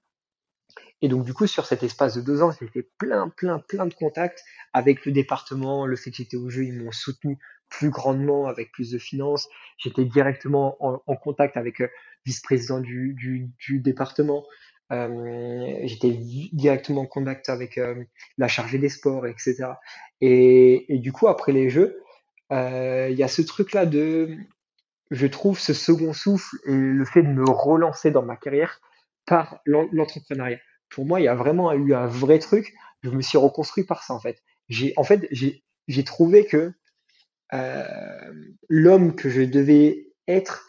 Et donc du coup, sur cet espace de deux ans, j'ai fait plein, plein, plein de contacts avec le département. Le fait que j'étais au jeu, ils m'ont soutenu plus grandement, avec plus de finances. J'étais directement en, contact avec le euh, vice-président du, département. Euh, j'étais directement en contact avec euh, la chargée des sports, etc. Et, du coup, après les Jeux, il y a ce truc-là de, je trouve, ce second souffle et le fait de me relancer dans ma carrière par l'entrepreneuriat. Pour moi, il y a vraiment eu un vrai truc. Je me suis reconstruit par ça, en fait. En fait, j'ai trouvé que l'homme que je devais être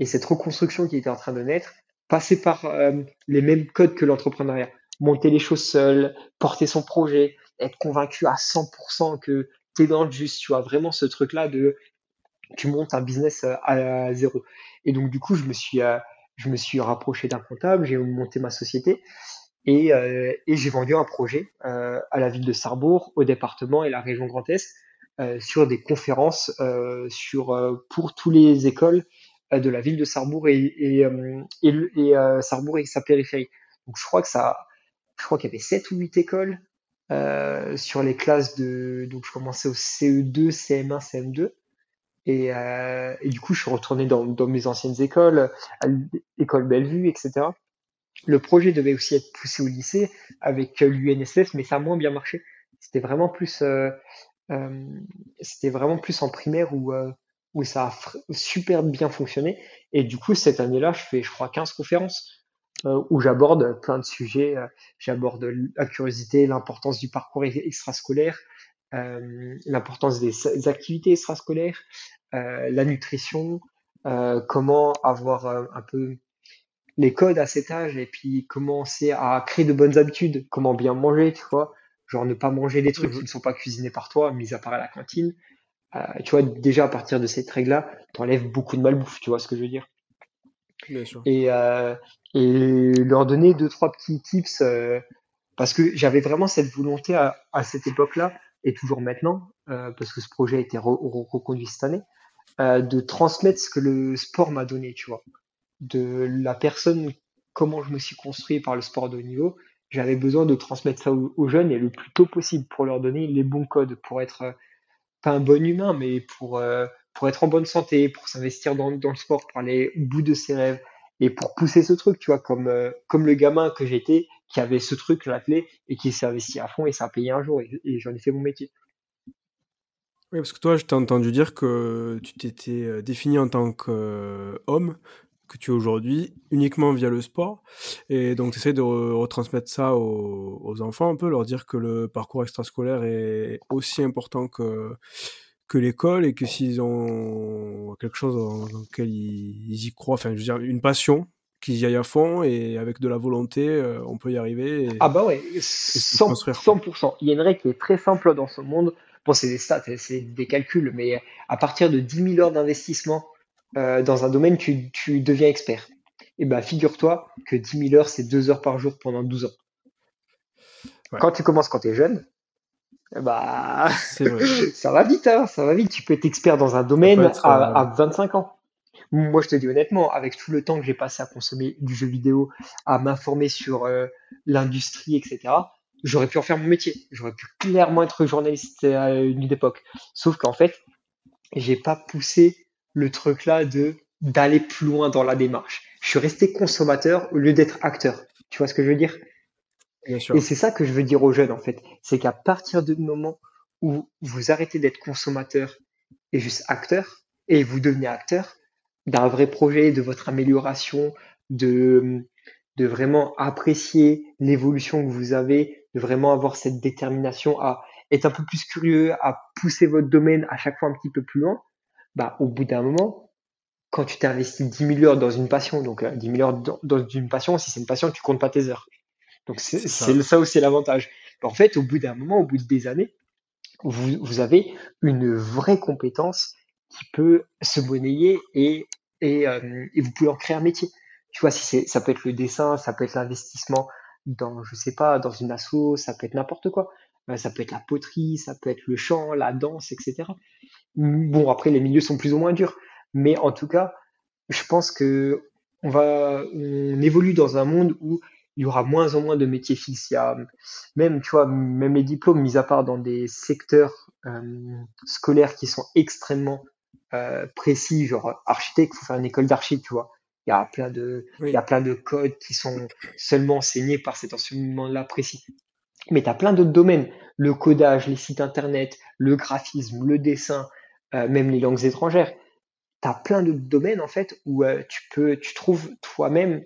et cette reconstruction qui était en train de naître passait par euh, les mêmes codes que l'entrepreneuriat. Monter les choses seul, porter son projet, être convaincu à 100% que tu es dans le juste, tu vois, vraiment ce truc-là de tu montes un business euh, à, zéro. Et donc, du coup, je me suis, je me suis rapproché d'un comptable, j'ai monté ma société et, j'ai vendu un projet à la ville de Sarrebourg, au département et la région Grand Est euh, sur des conférences euh, sur euh, pour tous les écoles de la ville de Sarrebourg et, et, et, Sarrebourg et sa périphérie. Donc je crois que ça, je crois qu'il y avait 7 ou 8 écoles euh, sur les classes de. Donc je commençais au CE2, CM1, CM2. Et, euh, et du coup, je suis retourné dans, dans mes anciennes écoles, à l'école Bellevue, etc. Le projet devait aussi être poussé au lycée avec l'UNSF, mais ça a moins bien marché. C'était vraiment plus euh, euh, c'était vraiment plus en primaire où, euh, où ça a super bien fonctionné. Et du coup, cette année-là, je fais, je crois, 15 conférences euh, où j'aborde plein de sujets. j'aborde la curiosité, l'importance du parcours extrascolaire, l'importance des, activités extrascolaires, la nutrition, comment avoir un peu les codes à cet âge et puis commencer à créer de bonnes habitudes, comment bien manger, tu vois, Genre ne pas manger des trucs qui ne sont pas cuisinés par toi, mis à part à la cantine. Euh, tu vois, déjà à partir de cette règle-là, t'enlèves beaucoup de malbouffe, tu vois ce que je veux dire. Bien sûr. Et, euh, et leur donner deux, trois petits tips, euh, parce que j'avais vraiment cette volonté à, à cette époque-là, et toujours maintenant, parce que ce projet a été re- re- reconduit cette année, de transmettre ce que le sport m'a donné, tu vois. De la personne, comment je me suis construit par le sport de haut niveau, j'avais besoin de transmettre ça aux, jeunes et le plus tôt possible pour leur donner les bons codes, pour être euh, pas un bon humain, mais pour, euh, pour être en bonne santé, pour s'investir dans, le sport, pour aller au bout de ses rêves et pour pousser ce truc, tu vois, comme, euh, comme le gamin que j'étais, qui avait ce truc, la clé, et qui s'est investi à fond et ça a payé un jour, et, et j'en ai fait mon métier. Oui, parce que toi, je t'ai entendu dire que tu t'étais défini en tant qu'homme, que tu es aujourd'hui, uniquement via le sport. Et donc, tu essaies de re- retransmettre ça aux, aux enfants un peu, leur dire que le parcours extrascolaire est aussi important que, que l'école et que s'ils ont quelque chose dans, dans lequel ils, ils y croient, enfin, je veux dire, une passion, qu'ils y aillent à fond et avec de la volonté, euh, on peut y arriver. et- Ah bah ouais, se 100%, construire, quoi. 100%. Il y a une règle qui est très simple dans ce monde. Bon, c'est des stats, c'est des calculs, mais à partir de 10 000 heures d'investissement euh, dans un domaine, tu, tu deviens expert. Et ben, figure-toi que 10 000 heures, c'est 2 heures par jour pendant 12 ans. Ouais. Quand tu commences quand tu es jeune, eh bah, vrai. [laughs] ça va vite, hein, ça va vite. Tu peux être expert dans un domaine être, à, euh, à 25 ans. Moi, je te dis honnêtement, avec tout le temps que j'ai passé à consommer du jeu vidéo, à m'informer sur euh, l'industrie, etc., j'aurais pu en faire mon métier. J'aurais pu clairement être journaliste à une époque. Sauf qu'en fait, j'ai pas poussé le truc là de d'aller plus loin dans la démarche. Je suis resté consommateur au lieu d'être acteur. Tu vois ce que je veux dire? Bien sûr. Et c'est ça que je veux dire aux jeunes, en fait. C'est qu'à partir du moment où vous arrêtez d'être consommateur et juste acteur, et vous devenez acteur d'un vrai projet, de votre amélioration, de, de vraiment apprécier l'évolution que vous avez, de vraiment avoir cette détermination à être un peu plus curieux, à pousser votre domaine à chaque fois un petit peu plus loin, bah, au bout d'un moment, quand tu t'es investi 10 000 heures dans une passion, donc euh, 10 000 heures dans, dans une passion, si c'est une passion, tu comptes pas tes heures. Donc c'est ça. aussi l'avantage. En fait, au bout d'un moment, au bout de des années, vous, vous avez une vraie compétence qui peut se monnayer et, et, euh, et vous pouvez en créer un métier. Tu vois, si c'est, ça peut être le dessin, ça peut être l'investissement dans, je sais pas, dans une asso, ça peut être n'importe quoi. Euh, Ça peut être la poterie, ça peut être le chant, la danse, etc. Bon, après, les milieux sont plus ou moins durs. Mais en tout cas, je pense que on va, on évolue dans un monde où il y aura moins en moins de métiers fixes. Il y a même, tu vois, même les diplômes, mis à part dans des secteurs euh, scolaires qui sont extrêmement euh, précis, genre architecte, il faut faire une école d'archi, tu vois. Il y a plein de, il y a plein de codes qui sont seulement enseignés par cet enseignement-là précis. Mais tu as plein d'autres domaines, le codage, les sites internet, le graphisme, le dessin, euh, même les langues étrangères. Tu as plein d'autres domaines en fait où euh, tu peux, tu trouves toi-même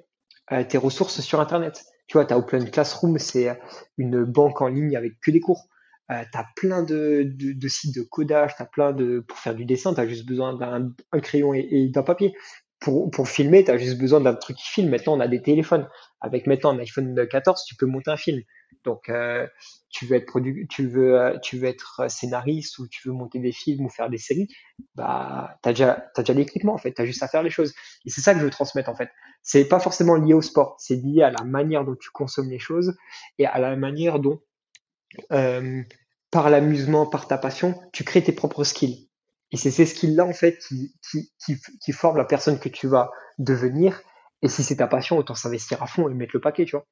euh, tes ressources sur internet. Tu vois, tu as Open Classroom, c'est une banque en ligne avec que des cours. Tu as plein de, de, de sites de codage, tu plein de. Pour faire du dessin, tu as juste besoin d'un un crayon et, et d'un papier. Pour, pour filmer, tu as juste besoin d'un truc qui filme. Maintenant, on a des téléphones. Avec maintenant un iPhone 14, tu peux monter un film. Donc, euh, tu veux être produ tu veux, euh, être scénariste ou tu veux monter des films ou faire des séries, bah, t'as déjà, t'as déjà l'équipement en fait. T'as juste à faire les choses. Et c'est ça que je veux transmettre en fait. C'est pas forcément lié au sport. C'est lié à la manière dont tu consommes les choses et à la manière dont, euh, par l'amusement, par ta passion, tu crées tes propres skills. Et c'est ces skills-là, en fait, qui, qui, qui, qui forment la personne que tu vas devenir. Et si c'est ta passion, autant s'investir à fond et mettre le paquet, tu vois.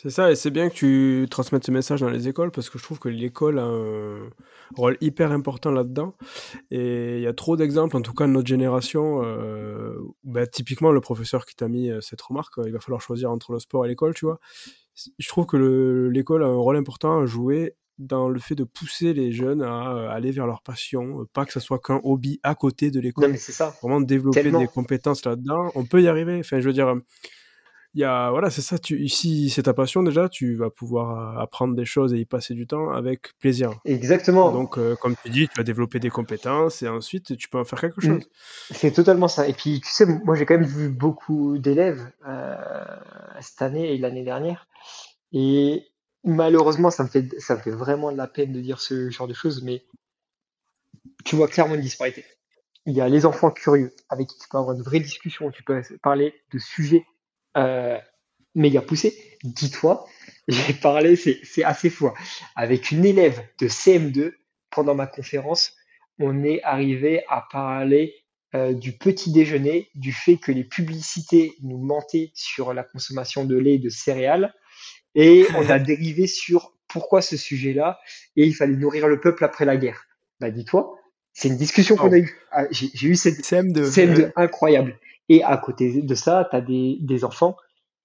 C'est ça, et c'est bien que tu transmettes ce message dans les écoles parce que je trouve que l'école a un rôle hyper important là-dedans. Et il y a trop d'exemples, en tout cas de notre génération. Euh, bah, typiquement, le professeur qui t'a mis euh, cette remarque, euh, il va falloir choisir entre le sport et l'école, tu vois. Je trouve que le- l'école a un rôle important à jouer dans le fait de pousser les jeunes à euh, aller vers leur passion, pas que ça soit qu'un hobby à côté de Non, l'école. mais c'est ça. Vraiment développer Tellement. des compétences là-dedans. On peut y arriver. Enfin, je veux dire, il y a, voilà, c'est ça. Tu, si c'est ta passion déjà, tu vas pouvoir euh, apprendre des choses et y passer du temps avec plaisir. Exactement. Donc, euh, comme tu dis, tu vas développer des compétences et ensuite tu peux en faire quelque Mm. chose. C'est totalement ça. Et puis, tu sais, moi, j'ai quand même vu beaucoup d'élèves euh, cette année et l'année dernière. Et malheureusement, ça me fait, ça me fait vraiment de la peine de dire ce genre de choses, mais tu vois clairement une disparité. Il y a les enfants curieux avec qui tu peux avoir une vraie discussion, tu peux parler de sujets euh, méga poussés. Dis-toi, [laughs] j'ai parlé, c'est assez fou, hein, avec une élève de CM2 pendant ma conférence, on est arrivé à parler euh, du petit déjeuner, du fait que les publicités nous mentaient sur la consommation de lait et de céréales, et on a [laughs] dérivé sur pourquoi ce sujet-là, et il fallait nourrir le peuple après la guerre. Bah dis-toi, c'est une discussion qu'on Oh. a eue. Ah, J'ai eu cette CM2. scène de ouais. incroyable. Et à côté de ça, tu as des, enfants,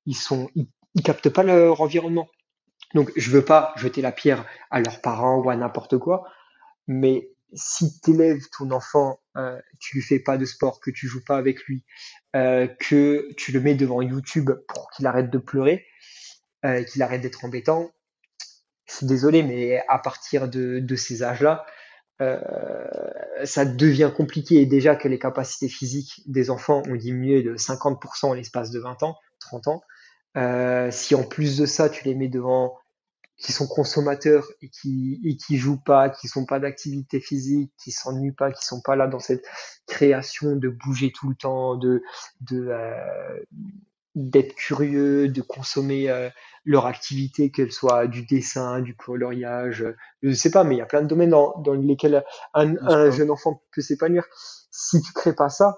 ils sont, ils, ils captent pas leur environnement. Donc, je veux pas jeter la pierre à leurs parents ou à n'importe quoi, mais si tu élèves ton enfant, euh, tu lui fais pas de sport, que tu joues pas avec lui, euh, que tu le mets devant YouTube pour qu'il arrête de pleurer, euh, qu'il arrête d'être embêtant, je suis désolé, mais à partir de, de ces âges-là, euh, ça devient compliqué. Et déjà que les capacités physiques des enfants ont diminué de 50% en l'espace de 20 ans, 30 ans, euh, si en plus de ça, tu les mets devant qui sont consommateurs et qui et qui jouent pas, qui sont pas d'activité physique, qui s'ennuient pas, qui sont pas là dans cette création de bouger tout le temps, de de euh, d'être curieux, de consommer euh, leur activité, qu'elle soit du dessin, du coloriage, euh, je sais pas, mais il y a plein de domaines dans, dans lesquels un, un jeune enfant peut s'épanouir. Si tu crées pas ça,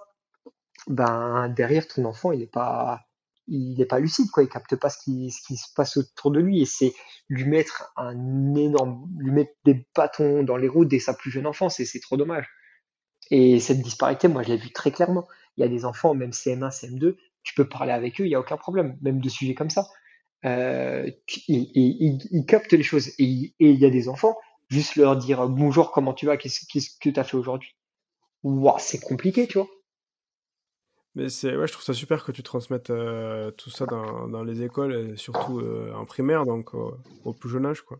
ben derrière ton enfant, il est pas il est pas lucide quoi, il capte pas ce qui ce qui se passe autour de lui et c'est lui mettre un énorme lui mettre des bâtons dans les roues dès sa plus jeune enfance et c'est trop dommage. Et cette disparité, moi je l'ai vu très clairement. Il y a des enfants, même CM1, CM2, tu peux parler avec eux, il y a aucun problème, même de sujets comme ça. Euh, ils, captent les choses et il y a des enfants, juste leur dire bonjour, comment tu vas, qu'est-ce que tu as fait aujourd'hui? C'est compliqué, tu vois. Mais ouais, je trouve ça super que tu transmettes euh, tout ça dans, dans les écoles, surtout euh, en primaire, donc au, plus jeune âge, quoi.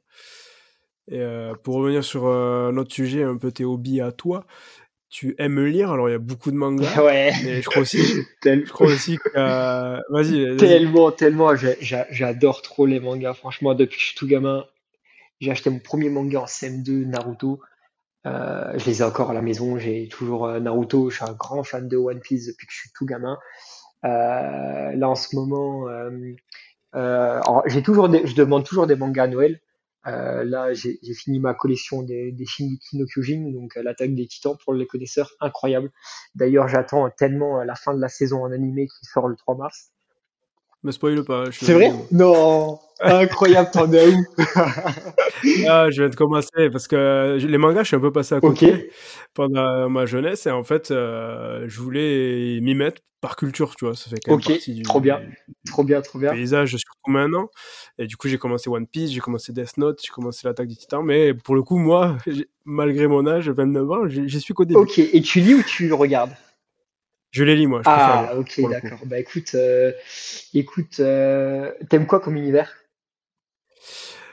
Et euh, pour revenir sur euh, notre sujet, un peu tes hobbies à toi, tu aimes lire, alors il y a beaucoup de mangas, [laughs] Ouais. mais je crois aussi, [laughs] Tel- je crois aussi que... euh, Vas-y. Tellement, tellement, j'adore trop les mangas. Franchement, depuis que je suis tout gamin, j'ai acheté mon premier manga en CM2, Naruto. Euh, je les ai encore à la maison. J'ai toujours euh, Naruto. Je suis un grand fan de One Piece depuis que je suis tout gamin. Euh, là, en ce moment, j'ai toujours des- je demande toujours des mangas à Noël. Euh, là, j'ai j'ai fini ma collection des, des Shingeki no Kyojin, donc euh, l'attaque des Titans pour les connaisseurs, incroyable. D'ailleurs, j'attends tellement euh, la fin de la saison en animé qui sort le 3 mars. Me spoil pas. je C'est vrai? Non Incroyable, t'en es où [laughs] Ah, je viens de commencer parce que les mangas, je suis un peu passé à côté pendant ma jeunesse et en fait, euh, je voulais m'y mettre par culture, tu vois. Ça fait quand même Ok, partie du, trop bien. Trop bien, trop bien. paysage, surtout maintenant. Et du coup, j'ai commencé One Piece, j'ai commencé Death Note, j'ai commencé l'Attaque des Titans. Mais pour le coup, moi, [laughs] malgré mon âge, 29 ans, j'y suis qu'au début. Ok, et tu lis ou tu regardes? Je les lis, moi. Je Ah, ok, d'accord. Bah écoute, euh, écoute, euh, t'aimes quoi comme univers?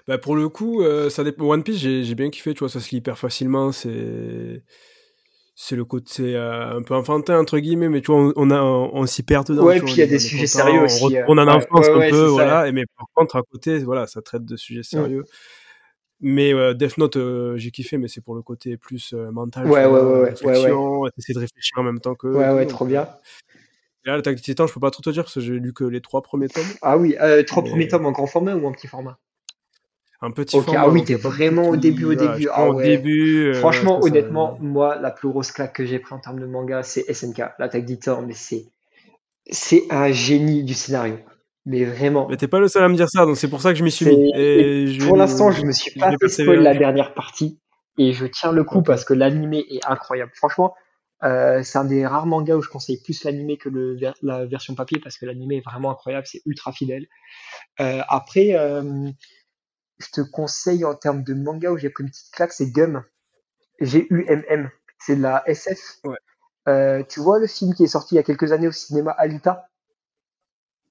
Bah, pour le coup, euh, ça dépend. One Piece, j'ai bien kiffé, tu vois, ça se lit hyper facilement. C'est. C'est le côté euh, un peu enfantin, entre guillemets, mais tu vois, on, on, a, on, s'y perd dedans. Ouais, puis il y a on des on sujets sérieux on aussi, euh, retourne en ouais, enfance ouais, un peu. Mm. voilà. Et mais par contre, à côté, voilà, ça traite de sujets sérieux. Mais euh, Death Note, euh, j'ai kiffé, mais c'est pour le côté plus mental. Ouais, ouais, ouais, ouais, réflexion, t'essaies de réfléchir en même temps que. Ouais, ouais, trop bien. Et là, l'Attaque des Titans, je peux pas trop te dire parce que j'ai lu que les trois premiers tomes. Ah oui, trois premiers tomes en grand format ou en petit format? Un petit Ok, format. ah oui, t'es vraiment au début, au début. Ah ouais. début. euh, Franchement, ça- honnêtement, moi, la plus grosse claque que j'ai pris en termes de manga, c'est SNK, l'attaque Titans, mais c'est, c'est un génie du scénario. Mais vraiment. Mais t'es pas le seul à me dire ça, donc c'est pour ça que je m'y suis mis. et pour l'instant, je me suis pas fait spoil la dernière partie et je tiens le coup parce que l'animé est incroyable. Franchement, euh, c'est un des rares mangas où je conseille plus l'animé que le, ver- la version papier parce que l'animé est vraiment incroyable, c'est ultra fidèle. Euh, après, je te conseille en termes de manga où j'ai pris une petite claque, c'est Gum. G-U-M-M. C'est de la SF. Ouais. Euh, tu vois le film qui est sorti il y a quelques années au cinéma Alita?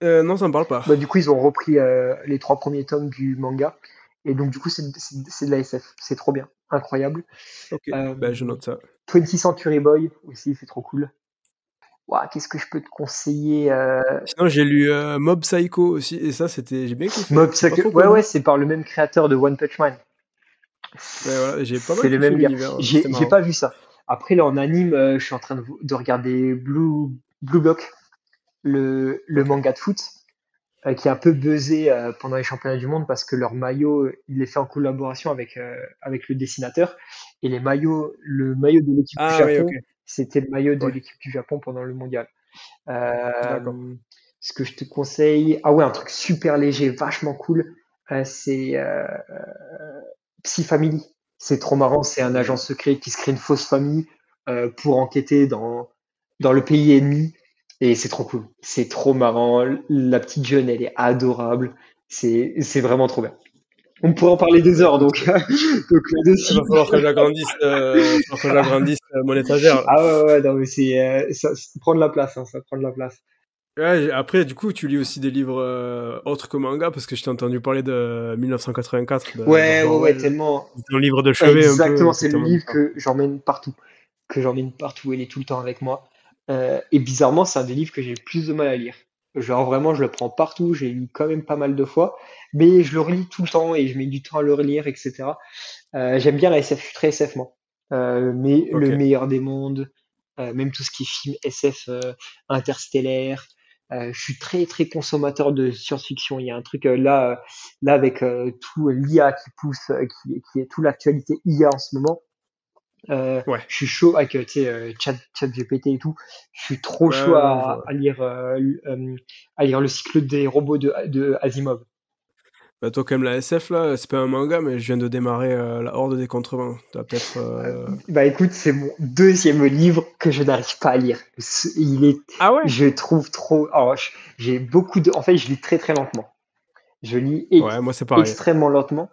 Euh, non, ça me parle pas. bah, du coup, ils ont repris euh, les trois premiers tomes du manga. Et donc, du coup, c'est de la SF. C'est trop bien. Incroyable. Ok, ben, je note ça. 20th Century Boy aussi, c'est trop cool. Qu'est-ce que je peux te conseiller euh, Sinon, j'ai lu euh, Mob Psycho aussi, et ça, c'était, j'ai bien kiffé. Mob Psycho. Ouais, ouais, c'est par le même créateur de One Punch Man. Ouais, voilà, j'ai pas mal C'est le même gars. l'univers, J'ai pas vu ça. Après, là, en anime, euh, je suis en train de, de regarder Blue, Blue Block, le, le manga de foot, euh, qui est un peu buzzé pendant les championnats du monde parce que leur maillot, il est fait en collaboration avec, avec le dessinateur. Et les maillots, le maillot de l'équipe du Ah oui, Japon, ok. C'était le maillot de Ouais. l'équipe du Japon pendant le mondial. Euh, ce que je te conseille, ah ouais, un truc super léger, vachement cool, euh, c'est euh, euh, Psy Family. C'est trop marrant, c'est un agent secret qui se crée une fausse famille euh, pour enquêter dans, dans le pays ennemi. Et c'est trop cool. C'est trop marrant. La petite jeune, elle est adorable. C'est vraiment trop bien. On pourrait en parler des heures, donc, [laughs] donc là-dessus. Il va falloir que j'agrandisse, euh, que j'agrandisse euh, mon étagère. là. Ah ouais, ouais, non, mais c'est, euh, ça, ça prend de la place, hein, ça prend de la place. Ouais, après, du coup, tu lis aussi des livres euh, autres que manga, parce que je t'ai entendu parler de 1984. de Ouais, George ouais, ouais, tellement. C'est ton livre de chevet. Exactement, c'est le livre que j'emmène partout. Que j'emmène partout, il est tout le temps avec moi. Euh, et bizarrement, c'est un des livres que j'ai le plus de mal à lire. Genre vraiment, je le prends partout, j'ai lu quand même pas mal de fois, mais je le relis tout le temps et je mets du temps à le relire, etc. Euh, j'aime bien la SF, je suis très SF moi. Euh, mais le meilleur des mondes, euh, même tout ce qui est film SF euh, interstellaire. Euh, je suis très très consommateur de science-fiction. Il y a un truc euh, là, là avec euh, tout l'IA qui pousse, qui, qui est toute l'actualité IA en ce moment. Euh, Ouais. Je suis chaud avec euh, tu sais, euh, chat, chat GPT et tout. Je suis trop Ouais, chaud ouais, à, à lire euh, à lire le cycle des robots de, de Asimov. Bah, toi, quand même, la SF, là, c'est pas un manga, mais je viens de démarrer euh, La Horde des Contrevents. T'as peut-être. euh, Bah écoute, c'est mon deuxième livre que je n'arrive pas à lire. Il est Ah ouais? Je trouve trop. Je- j'ai beaucoup de. En fait, je lis très très lentement. Je lis ex- Ouais, moi, pareil. extrêmement lentement.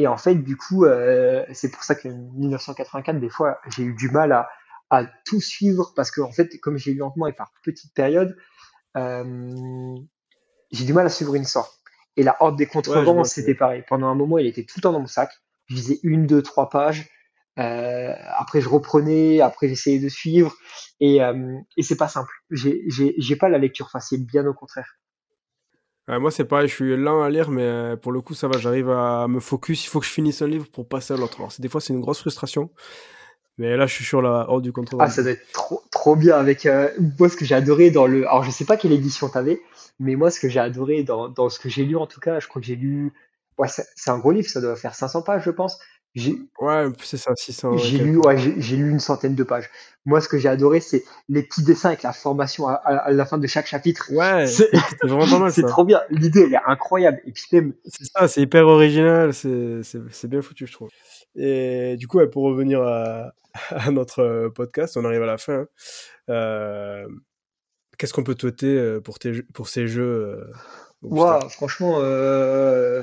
Et en fait, du coup, euh, c'est pour ça que 1984, des fois, j'ai eu du mal à, à tout suivre parce que, en fait, comme j'ai lu lentement et par petites périodes, euh, j'ai du mal à suivre une histoire. Et la Horde des Ouais, vois, c'était pareil. Pendant un moment, il était tout le temps dans mon sac. Je lisais une, deux, trois pages. Euh, après, je reprenais. Après, j'essayais de suivre. Et, et c'est pas simple. J'ai pas la lecture facile, bien au contraire. Ouais, moi, c'est pareil, je suis lent à lire, mais euh, pour le coup, ça va, j'arrive à me focus. Il faut que je finisse un livre pour passer à l'autre. Alors, des fois, c'est une grosse frustration. Mais là, je suis sur la Horde du Contrevent. Ah, ça doit être trop, trop bien avec euh, moi ce que j'ai adoré dans le. Alors, je sais pas quelle édition t'avais, mais moi ce que j'ai adoré dans, dans ce que j'ai lu en tout cas, je crois que j'ai lu. Ouais, c'est un gros livre, ça doit faire 500 pages, je pense. J'ai Ouais, c'est ça, 600. et j'ai lu, ouais, j'ai lu une centaine de pages. Moi, ce que j'ai adoré, c'est les petits dessins avec la formation à, à- à la fin de chaque chapitre. Ouais, C'est vraiment pas mal [laughs] c'est trop bien. L'idée, elle est incroyable. Et puis C'est ça, c'est hyper original, c'est c'est- bien foutu, je trouve. Et du coup, ouais, pour revenir à, [laughs] à notre euh, podcast, on arrive à la fin. hein. Euh, Qu'est-ce qu'on peut te souhaiter euh, pour, tes, pour ces jeux euh, Ouah, franchement, euh,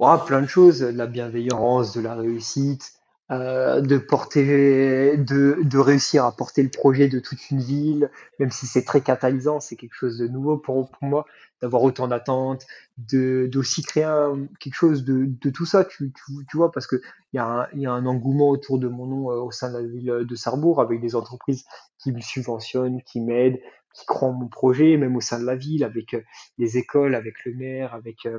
ouah, plein de choses, de la bienveillance, de la réussite, euh, de porter, de, de réussir à porter le projet de toute une ville, même si c'est très catalysant, c'est quelque chose de nouveau pour, pour moi, d'avoir autant d'attentes, d'aussi créer un- quelque chose de, de tout ça, tu, tu, tu vois, parce que il y a un, y a un engouement autour de mon nom euh, au sein de la ville de Sarrebourg, avec des entreprises qui me subventionnent, qui m'aident, qui croient en mon projet, même au sein de la ville, avec euh, les écoles, avec le maire, avec euh,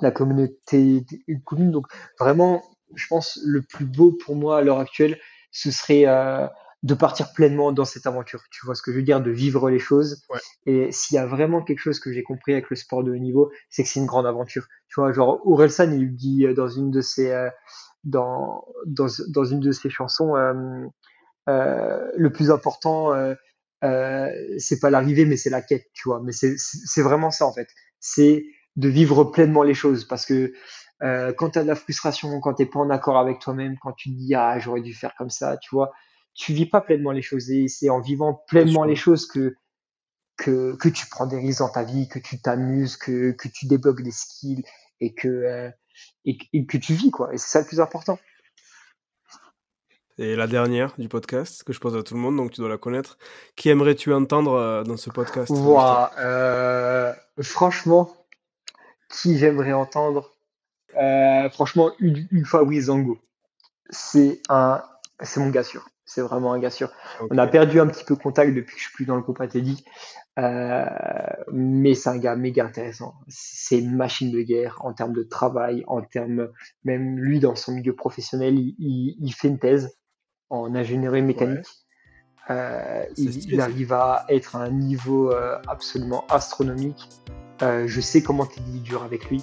la communauté commune. Donc vraiment, je pense le plus beau pour moi à l'heure actuelle, ce serait euh, de partir pleinement dans cette aventure. Tu vois ce que je veux dire, de vivre les choses. Ouais. Et s'il y a vraiment quelque chose que j'ai compris avec le sport de haut niveau, c'est que c'est une grande aventure. Tu vois, genre Orelsan, il dit euh, dans une de ses euh, dans, dans dans une de ses chansons, euh, euh, le plus important. Euh, euh, c'est pas l'arrivée, mais c'est la quête, tu vois. Mais c'est vraiment ça en fait. C'est de vivre pleinement les choses parce que euh, quand tu as de la frustration, quand t'es pas en accord avec toi-même, quand tu te dis ah j'aurais dû faire comme ça, tu vois, tu vis pas pleinement les choses et c'est en vivant pleinement les choses que que que tu prends des risques dans ta vie, que tu t'amuses, que que tu débloques des skills et que euh, et, que- et que tu vis quoi. Et c'est ça le plus important. Et la dernière du podcast que je pose à tout le monde, donc tu dois la connaître. Qui aimerais-tu entendre euh, dans ce podcast euh, franchement, qui j'aimerais entendre Euh, Franchement, une, une Fabrice Zango. C'est un c'est mon gars sûr. C'est vraiment un gars sûr. On a perdu un petit peu contact depuis que je suis plus dans le groupe ATD. Euh, mais c'est un gars méga intéressant. C'est une machine de guerre en termes de travail, en termes, même lui dans son milieu professionnel, il, il, fait une thèse en ingénierie mécanique. Euh, il, arrive à être à un niveau euh, absolument astronomique. Euh, je sais comment il dur avec lui,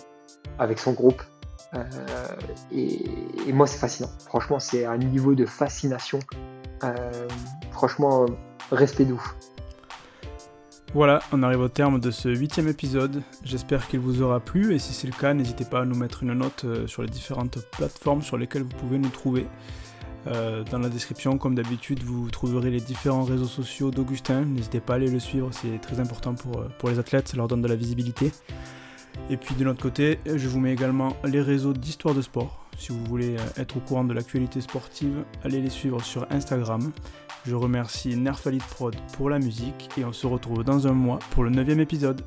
avec son groupe. Euh, et, moi, c'est fascinant. Franchement, c'est un niveau de fascination. franchement, respect de. Voilà, on arrive au terme de ce huitième épisode. J'espère qu'il vous aura plu et si c'est le cas, n'hésitez pas à nous mettre une note euh, sur les différentes plateformes sur lesquelles vous pouvez nous trouver. Euh, dans la description, comme d'habitude, vous trouverez les différents réseaux sociaux d'Augustin. N'hésitez pas à aller le suivre, c'est très important pour, euh, pour les athlètes, ça leur donne de la visibilité. Et puis de notre côté, je vous mets également les réseaux d'histoire de sport. Si vous voulez être au courant de l'actualité sportive, allez les suivre sur Instagram. Je remercie Nerfalit Prod pour la musique et on se retrouve dans un mois pour le neuvième épisode.